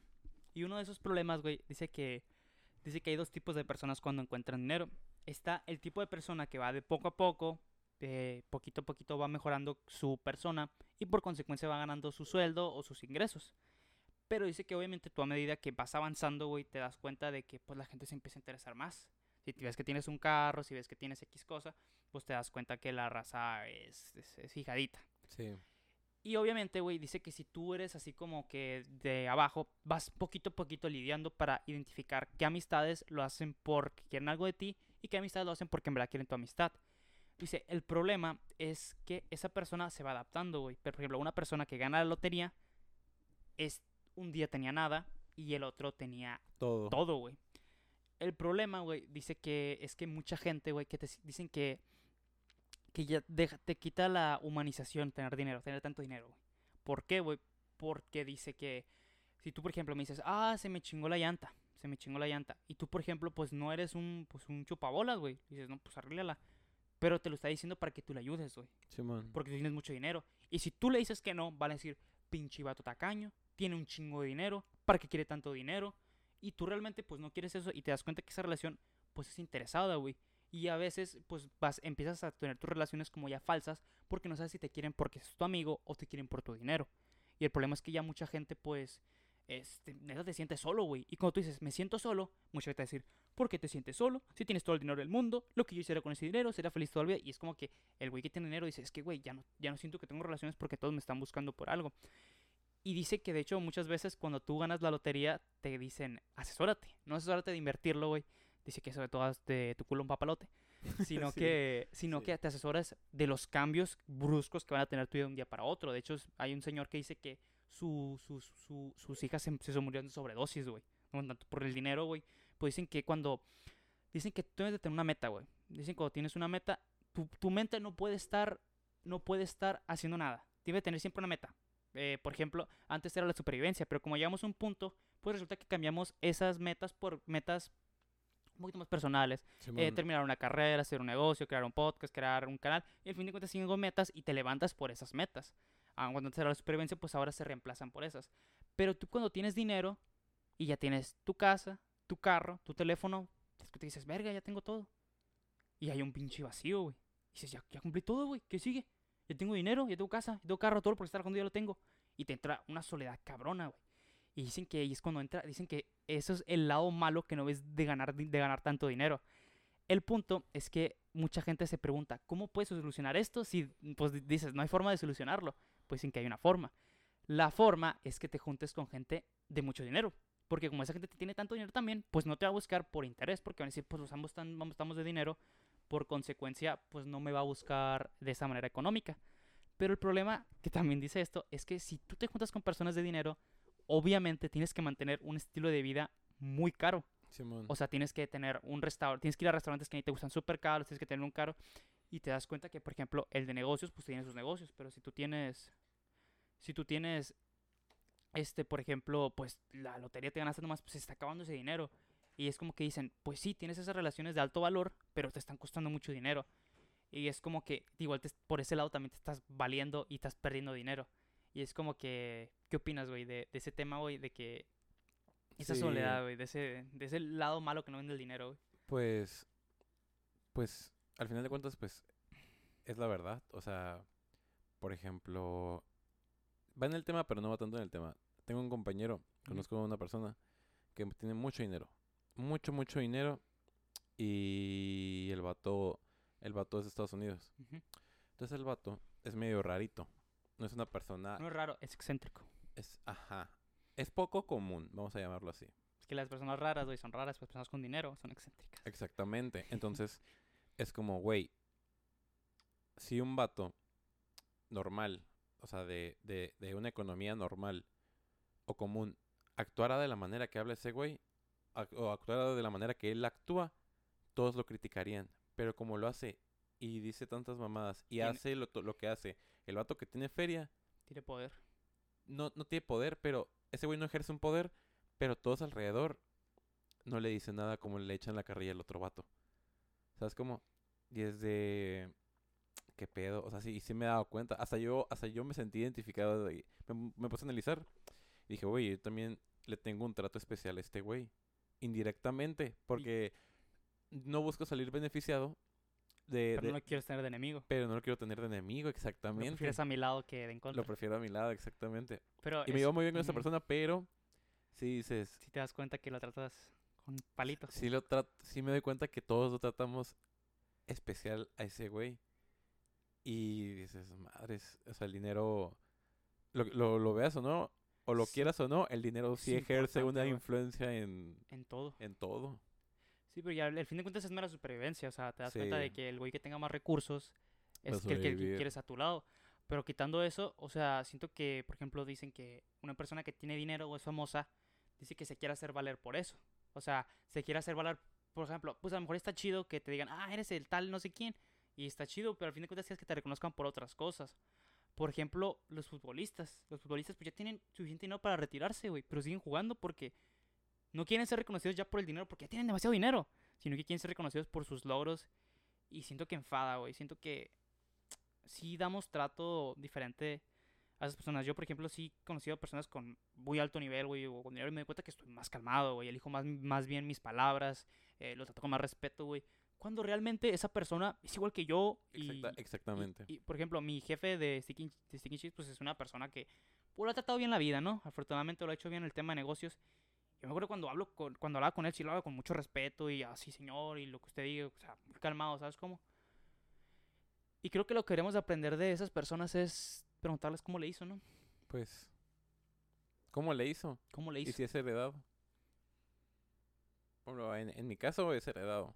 Y uno de esos problemas, güey, dice que dice que hay dos tipos de personas cuando encuentran dinero. Está el tipo de persona que va de poco a poco, de poquito a poquito va mejorando su persona y por consecuencia va ganando su sueldo o sus ingresos. Pero dice que obviamente tú a medida que vas avanzando, güey, te das cuenta de que pues la gente se empieza a interesar más. Si ves que tienes un carro, si ves que tienes X cosa, pues te das cuenta que la raza es, es, es fijadita. Sí. Y obviamente, güey, dice que si tú eres así como que de abajo, vas poquito a poquito lidiando para identificar qué amistades lo hacen porque quieren algo de ti y qué amistades lo hacen porque en verdad quieren tu amistad. Dice, el problema es que esa persona se va adaptando, güey. Pero, por ejemplo, una persona que gana la lotería, es, un día tenía nada y el otro tenía Todo. todo, güey. El problema, güey, dice que es que mucha gente, güey, que te dicen que que ya deja- te quita la humanización tener dinero, tener tanto dinero, güey. ¿Por qué, güey? Porque dice que si tú, por ejemplo, me dices, "Ah, se me chingó la llanta." Se me chingó la llanta. Y tú, por ejemplo, pues no eres un pues un chupabolas, güey. Dices, "No, pues arréglala." Pero te lo está diciendo para que tú le ayudes, güey Simón. porque tú tienes mucho dinero. Y si tú le dices que no, van a decir, pinche vato tacaño, tiene un chingo de dinero, ¿para qué quiere tanto dinero? Y tú realmente pues no quieres eso y te das cuenta que esa relación pues es interesada, güey. Y a veces pues vas, empiezas a tener tus relaciones como ya falsas porque no sabes si te quieren porque es tu amigo o te quieren por tu dinero. Y el problema es que ya mucha gente pues este, neta te sientes solo, güey. Y cuando tú dices, me siento solo, mucha gente va a decir, ¿por qué te sientes solo? Si tienes todo el dinero del mundo, lo que yo hiciera con ese dinero, sería feliz toda la vida. Y es como que el güey que tiene dinero dice, es que, güey, ya no, ya no siento que tengo relaciones porque todos me están buscando por algo. Y dice que, de hecho, muchas veces cuando tú ganas la lotería, te dicen, asesórate. No asesórate de invertirlo, güey. Dice que eso de todas de tu culo un papalote. [LAUGHS] Sino Sí, que, sino sí. que te asesoras de los cambios bruscos que van a tener tu vida de un día para otro. De hecho, hay un señor que dice que su, sus- su- sus hijas se, se murieron de sobredosis, güey. No tanto por el dinero, güey. Pues dicen que cuando... Dicen que tú debes de tener una meta, güey. Dicen que cuando tienes una meta, tu, tu mente no puede estar... No puede estar haciendo nada. Debe tener siempre una meta. Eh, por ejemplo, antes era la supervivencia, pero como llegamos a un punto, pues resulta que cambiamos esas metas por metas un poquito más personales. Eh, Simón. terminar una carrera, hacer un negocio, crear un podcast, crear un canal. Y al fin de cuentas siguen con metas y te levantas por esas metas. Ah, cuando antes era la supervivencia, pues ahora se reemplazan por esas. Pero tú cuando tienes dinero y ya tienes tu casa, tu carro, tu teléfono, es que te dices, verga, ya tengo todo. Y hay un pinche vacío, güey. Dices, ya, ya cumplí todo, güey. ¿Qué sigue? Ya tengo dinero, ya tengo casa, ya tengo carro, todo lo estar cuando ya lo tengo. Y te entra una soledad cabrona, güey. Y dicen que es cuando entra, dicen que eso es el lado malo que no ves de ganar, de ganar tanto dinero. El punto es que mucha gente se pregunta, ¿cómo puedes solucionar esto? Si pues di- dices, no hay forma de solucionarlo. Pues sin que hay una forma. La forma es que te juntes con gente de mucho dinero. Porque como esa gente tiene tanto dinero también, pues no te va a buscar por interés, porque van a decir, pues los ambos están, vamos, estamos de dinero, por consecuencia, pues no me va a buscar de esa manera económica. Pero el problema que también dice esto es que si tú te juntas con personas de dinero, obviamente tienes que mantener un estilo de vida muy caro. Simón. O sea, tienes que tener un restaurante, tienes que ir a restaurantes que ni te gustan súper caros, tienes que tener un caro. Y te das cuenta que, por ejemplo, el de negocios, pues tiene sus negocios. Pero si tú tienes, si tú tienes, este, por ejemplo, pues la lotería te ganaste nomás, pues se está acabando ese dinero. Y es como que dicen, pues sí, tienes esas relaciones de alto valor, pero te están costando mucho dinero. Y es como que, igual te- por ese lado también te estás valiendo y estás perdiendo dinero. Y es como que, ¿qué opinas, güey, de, de ese tema, güey? De que esa Sí. soledad, güey, de ese, de ese lado malo que no vende el dinero, güey. Pues, pues, al final de cuentas, pues, es la verdad. O sea, por ejemplo, va en el tema, pero no va tanto en el tema. Tengo un compañero, conozco a una persona que tiene mucho dinero. Mucho, mucho dinero. Y el vato, el vato es de Estados Unidos. Ujú. Entonces el vato es medio rarito. No es una persona, No es raro, es excéntrico. es, ajá, es poco común, vamos a llamarlo así. Es que las personas raras, güey, son raras, pues personas con dinero son excéntricas. Exactamente. [LAUGHS] Entonces, es como, güey, si un vato normal, o sea, de, de, de una economía normal o común, actuara de la manera que habla ese güey, o actuara de la manera que él actúa, todos lo criticarían. Pero como lo hace y dice tantas mamadas y Tiene- hace lo, lo que hace, el vato que tiene feria, Tiene poder. no, no tiene poder, pero ese güey no ejerce un poder, pero todos alrededor no le dicen nada como le echan la carrilla al otro vato. ¿Sabes cómo? Y es de... ¿Qué pedo? O sea, sí, sí me he dado cuenta. Hasta yo, hasta yo me sentí identificado. de- me, me puse a analizar. Y dije, güey, yo también le tengo un trato especial a este güey. Indirectamente. Porque no busco salir beneficiado de... Pero de- no lo quieres tener de enemigo. pero no lo quiero tener de enemigo, Lo exactamente. prefieres a mi lado que de en contra. Lo prefiero a mi lado, exactamente. Pero Y me llevo muy bien con esta ujú, persona, pero si dices, Si te das cuenta que lo tratas con palitos. sí, lo tra- sí me doy cuenta que todos lo tratamos especial a ese güey. Y dices, madres, o sea, el dinero, lo, lo, lo veas o no, o lo Sí. quieras o no, el dinero sí Es ejerce una influencia en, En todo. en todo. Sí, pero ya al fin de cuentas es mera supervivencia. O sea, te das cuenta de Sí. que el güey que tenga más recursos es que el que quieres a tu lado. Pero quitando eso, o sea, siento que, por ejemplo, dicen que una persona que tiene dinero o es famosa, dice que se quiere hacer valer por eso. O sea, se quiere hacer valer, por ejemplo, pues a lo mejor está chido que te digan, ah, eres el tal no sé quién. Y está chido, pero al fin de cuentas quieres que te reconozcan por otras cosas. Por ejemplo, los futbolistas. Los futbolistas pues ya tienen suficiente dinero para retirarse, güey. Pero siguen jugando porque no quieren ser reconocidos ya por el dinero, porque ya tienen demasiado dinero. Sino que quieren ser reconocidos por sus logros. Y siento que enfada, güey. Siento que sí damos trato diferente a esas personas. Yo, por ejemplo, sí he conocido personas con muy alto nivel, güey, o con dinero y me doy cuenta que estoy más calmado, güey. Elijo más, más bien mis palabras, eh, lo trato con más respeto, güey. Cuando realmente esa persona es igual que yo y... Exacta- y- exactamente. Y, por ejemplo, mi jefe de Sticky Cheese, pues es una persona que pues, lo ha tratado bien la vida, ¿no? Afortunadamente lo ha hecho bien el tema de negocios. Yo me acuerdo cuando hablo con, cuando hablaba con él, sí lo hablaba con mucho respeto y así, señor, y lo que usted diga, o sea, muy calmado, ¿sabes cómo? Y creo que lo que queremos aprender de esas personas es preguntarles cómo le hizo, ¿no? Pues, ¿cómo le hizo? ¿Cómo le ¿Y hizo? si es heredado? Bueno, en, en mi caso es heredado.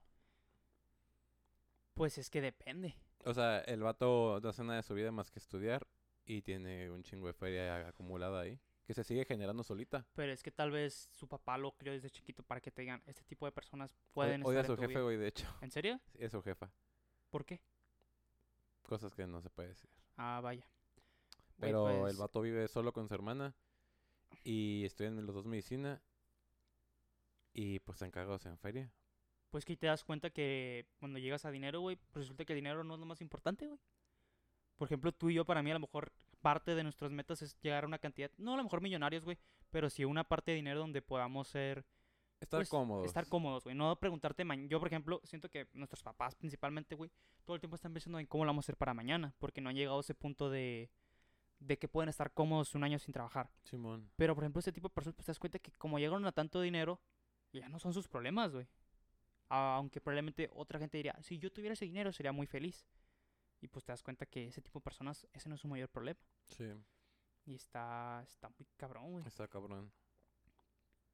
Pues es que depende. O sea, el vato no hace nada de su vida más que estudiar y tiene un chingo de feria acumulada ahí. Que se sigue generando solita. Pero es que tal vez su papá lo crió desde chiquito para que te digan, este tipo de personas O- pueden Odia a estar su en tu jefe, vida". güey, de hecho. ¿En serio? Sí, Es su jefa. ¿Por qué? Cosas que no se puede decir. Ah, vaya. Pero el pues, vato vive solo con su hermana. Y estudian los dos medicina. Y pues están cagados en feria. Pues que te das cuenta que cuando llegas a dinero, güey, pues resulta que el dinero no es lo más importante, güey. Por ejemplo, tú y yo, para mí, a lo mejor parte de nuestras metas es llegar a una cantidad, no a lo mejor millonarios, güey, pero sí una parte de dinero donde podamos ser, Estar pues, cómodos. estar cómodos, güey. No preguntarte, ma- yo, por ejemplo, siento que nuestros papás, principalmente, güey, todo el tiempo están pensando en cómo lo vamos a hacer para mañana, porque no han llegado a ese punto de, de que pueden estar cómodos un año sin trabajar. Simón. Pero, por ejemplo, este tipo de personas, pues te das cuenta que como llegaron a tanto dinero, ya no son sus problemas, güey. Aunque probablemente otra gente diría, si yo tuviera ese dinero sería muy feliz. Y pues te das cuenta que ese tipo de personas, ese no es su mayor problema. Sí, Y está, está muy cabrón, güey. está cabrón.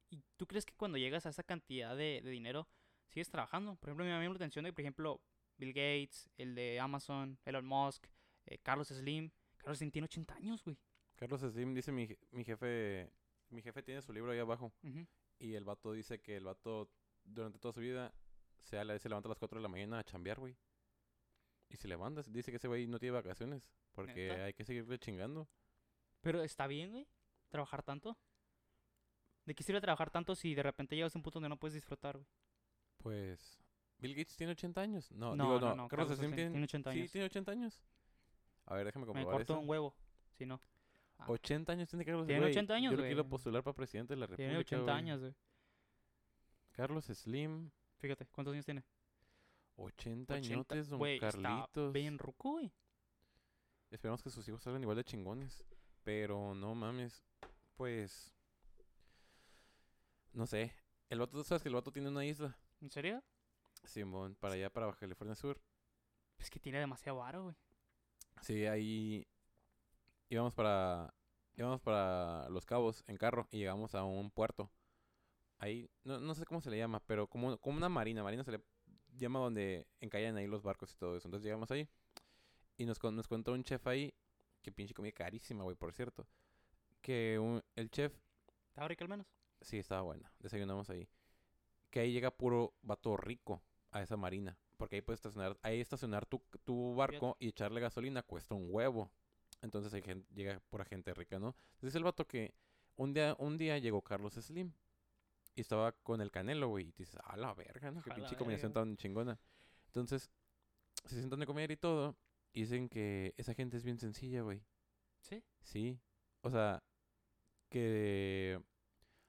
¿Y tú crees que cuando llegas a esa cantidad de, de dinero, sigues trabajando? Por ejemplo, me llama la atención de, por ejemplo, Bill Gates, el de Amazon, Elon Musk, eh, Carlos Slim. Carlos Slim tiene 80 años, güey. Carlos Slim dice mi, mi jefe. Mi jefe tiene su libro ahí abajo. Ujú. Y el vato dice que el vato durante toda su vida se, la- se levanta a las 4 de la mañana a chambear, güey. Y se levanta. Dice que ese güey no tiene vacaciones. Porque ¿Neta? hay que seguirle chingando. Pero está bien, güey, trabajar tanto. ¿De qué sirve trabajar tanto si de repente llegas a un punto donde no puedes disfrutar, güey? Pues. Bill Gates tiene 80 años. No, No, digo, no, no. no, Carlos Slim Slim tiene, tiene 80 Sí, años. tiene 80 años. A ver, déjame Me comprobar cortó eso. un huevo, si no. Ah. 80 años tiene Carlos Tiene güey, 80 años, Yo lo quiero güey. postular para presidente de la República. Tiene 80 güey. años, güey. Carlos Slim. Fíjate, ¿cuántos años tiene? 80 80. añotes, don está Carlitos. bien ruco, güey. Esperamos que sus hijos salgan igual de chingones. Pero no mames. Pues. No sé. El vato, ¿tú sabes que el vato tiene una isla? ¿En serio? Simón, para allá, para Baja California Sur. Es que tiene demasiado varo, güey. Sí, ahí íbamos para íbamos para Los Cabos en carro y llegamos a un puerto. Ahí no, no sé cómo se le llama, pero como, como una marina, marina se le llama donde encallan ahí los barcos y todo eso. Entonces llegamos ahí y nos, nos contó un chef ahí, que pinche comida carísima, güey, por cierto, que un- el chef ¿Estaba rico al menos? Sí, estaba buena. Desayunamos ahí. Que ahí llega puro vato rico a esa marina. Porque ahí puedes estacionar, ahí estacionar tu, tu barco y echarle gasolina cuesta un huevo. Entonces hay gente, llega pura gente rica, ¿no? Entonces el vato que un día, un día llegó Carlos Slim. Y estaba con el canelo, güey. Y dices, a la verga, ¿no? Qué pinche combinación tan chingona. Entonces, se sientan a comer y todo. Y dicen que esa gente es bien sencilla, güey. Sí. Sí. O sea, que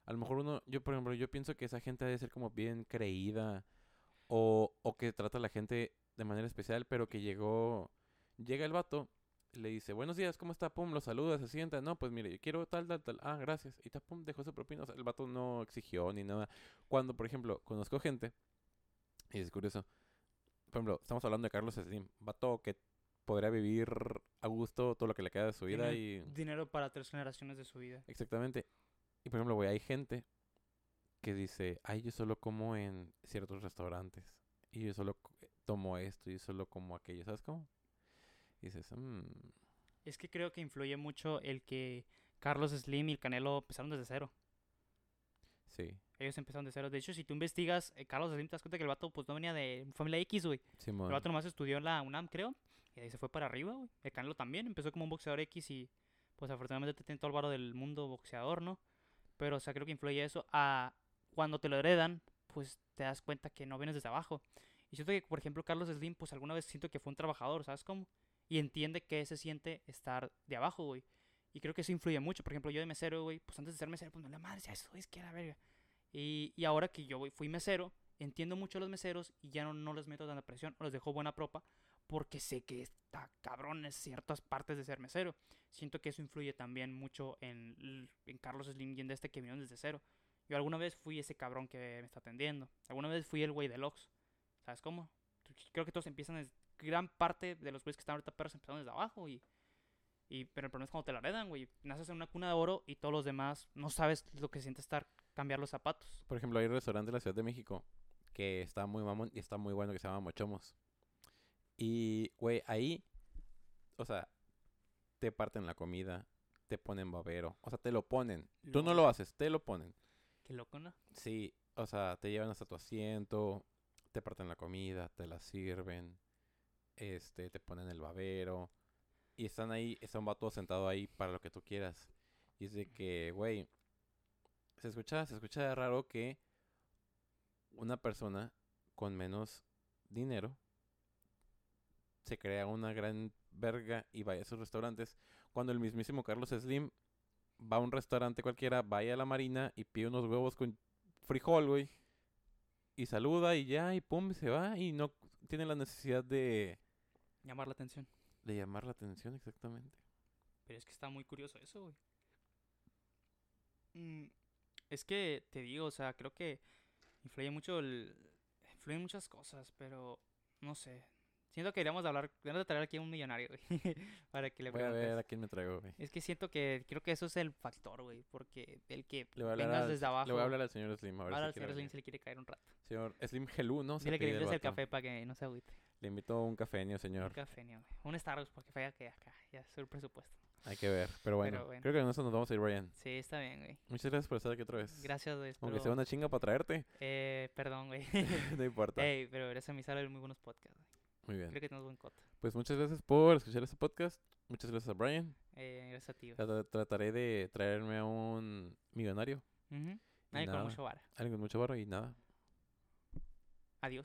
a lo mejor uno, yo por ejemplo, yo pienso que esa gente debe ser como bien creída o, o que trata a la gente de manera especial, pero que llegó, llega el vato, le dice, buenos días, ¿cómo está? Pum, lo saluda, se sienta, no, pues mire, yo quiero tal, tal, tal, ah, gracias, y ta, pum, dejó su propina, o sea, el vato no exigió ni nada. Cuando, por ejemplo, conozco gente, y es curioso, por ejemplo, estamos hablando de Carlos Slim, vato que podría vivir a gusto todo lo que le queda de su vida Tiene y... Dinero para tres generaciones de su vida. Exactamente. Y por ejemplo, güey, hay gente que dice, ay, yo solo como en ciertos restaurantes. Y yo solo tomo esto y solo como aquello. ¿Sabes cómo? Y dices, "Mm, Es que creo que influye mucho el que Carlos Slim y el Canelo empezaron desde cero. sí, Ellos empezaron de cero. De hecho, si tú investigas, eh, Carlos Slim, te das cuenta que el vato pues no venía de familia X, güey. El vato nomás estudió en la UNAM, creo. Y ahí se fue para arriba, güey. El Canelo también empezó como un boxeador X y pues afortunadamente tiene todo el varo del mundo boxeador, ¿no? Pero, o sea, creo que influye eso a cuando te lo heredan, pues te das cuenta que no vienes desde abajo. Y siento que, por ejemplo, Carlos Slim, pues alguna vez siento que fue un trabajador, ¿sabes cómo? Y entiende que se siente estar de abajo, güey. Y creo que eso influye mucho. Por ejemplo, yo de mesero, güey, pues antes de ser mesero, pues me la madre, ya eso es que la verga. Y, y ahora que yo güey, fui mesero, entiendo mucho a los meseros y ya no, no les meto tanta presión, o les dejo buena propa, porque sé que está cabrón en ciertas partes de ser mesero. Siento que eso influye también mucho en, en Carlos Slim y en de este que vinieron desde cero. Yo alguna vez fui ese cabrón que me está atendiendo. Alguna vez fui el güey del Ox. ¿Sabes cómo? Creo que todos empiezan, gran parte de los güeyes que están ahorita perros empezaron desde abajo y... Y, pero el problema es cuando te la heredan, güey. Naces en una cuna de oro y todos los demás no sabes lo que siente estar cambiar los zapatos. Por ejemplo, hay un restaurante en la Ciudad de México que está muy mamón y está muy bueno que se llama Mochomos. Y, güey, ahí, o sea, te parten la comida, te ponen babero, o sea, te lo ponen. Tú no Lo- lo haces, te lo ponen. Qué loco, ¿no? Sí, o sea, te llevan hasta tu asiento, te parten la comida, te la sirven, este, te ponen el babero y están ahí, está un vato sentado ahí para lo que tú quieras. Y es de que, güey, se escucha, se escucha de raro que una persona con menos dinero se crea una gran verga y vaya a esos restaurantes cuando el mismísimo Carlos Slim va a un restaurante cualquiera, vaya a la marina y pide unos huevos con frijol, güey. Y saluda y ya, y pum, se va y no tiene la necesidad de, Llamar la atención. de llamar la atención exactamente. Pero es que está muy curioso eso, güey. Mm, es que te digo, o sea, creo que influye mucho el... Influyen muchas cosas, pero no sé. Siento que deberíamos de hablar, deberíamos de traer aquí a un millonario, güey. [LAUGHS] para que le Voy a preguntes. ver a quién me traigo, güey. Es que siento que creo que eso es el factor, güey. Porque el que Le voy a hablar, vengas al, desde abajo. le voy a hablar al señor Slim. A ver ahora si al señor Slim se le quiere caer un rato. Señor Slim Gelú, ¿no? Se Dile que le invites el café para que no se agüite. Le invito un cafeño, Un señor. café, ni, güey. Un Starbucks, porque falla que acá. Ya es el presupuesto. Hay que ver. Pero bueno, Pero bueno. creo que con eso nos vamos a ir, Brian. Sí, está bien, güey. Muchas gracias por estar aquí otra vez. Gracias, güey. Aunque sea una chinga para traerte, Eh, perdón, güey. [LAUGHS] no importa. Ey, pero gracias a mí salen muy buenos podcasts, güey. Muy bien. Creo que tenemos buen coto. Pues muchas gracias por escuchar este podcast. Muchas gracias a Brian. Eh, gracias a ti, Trataré de traerme a un millonario. Y Nadie con mucho vara. Alguien con mucho barro y nada.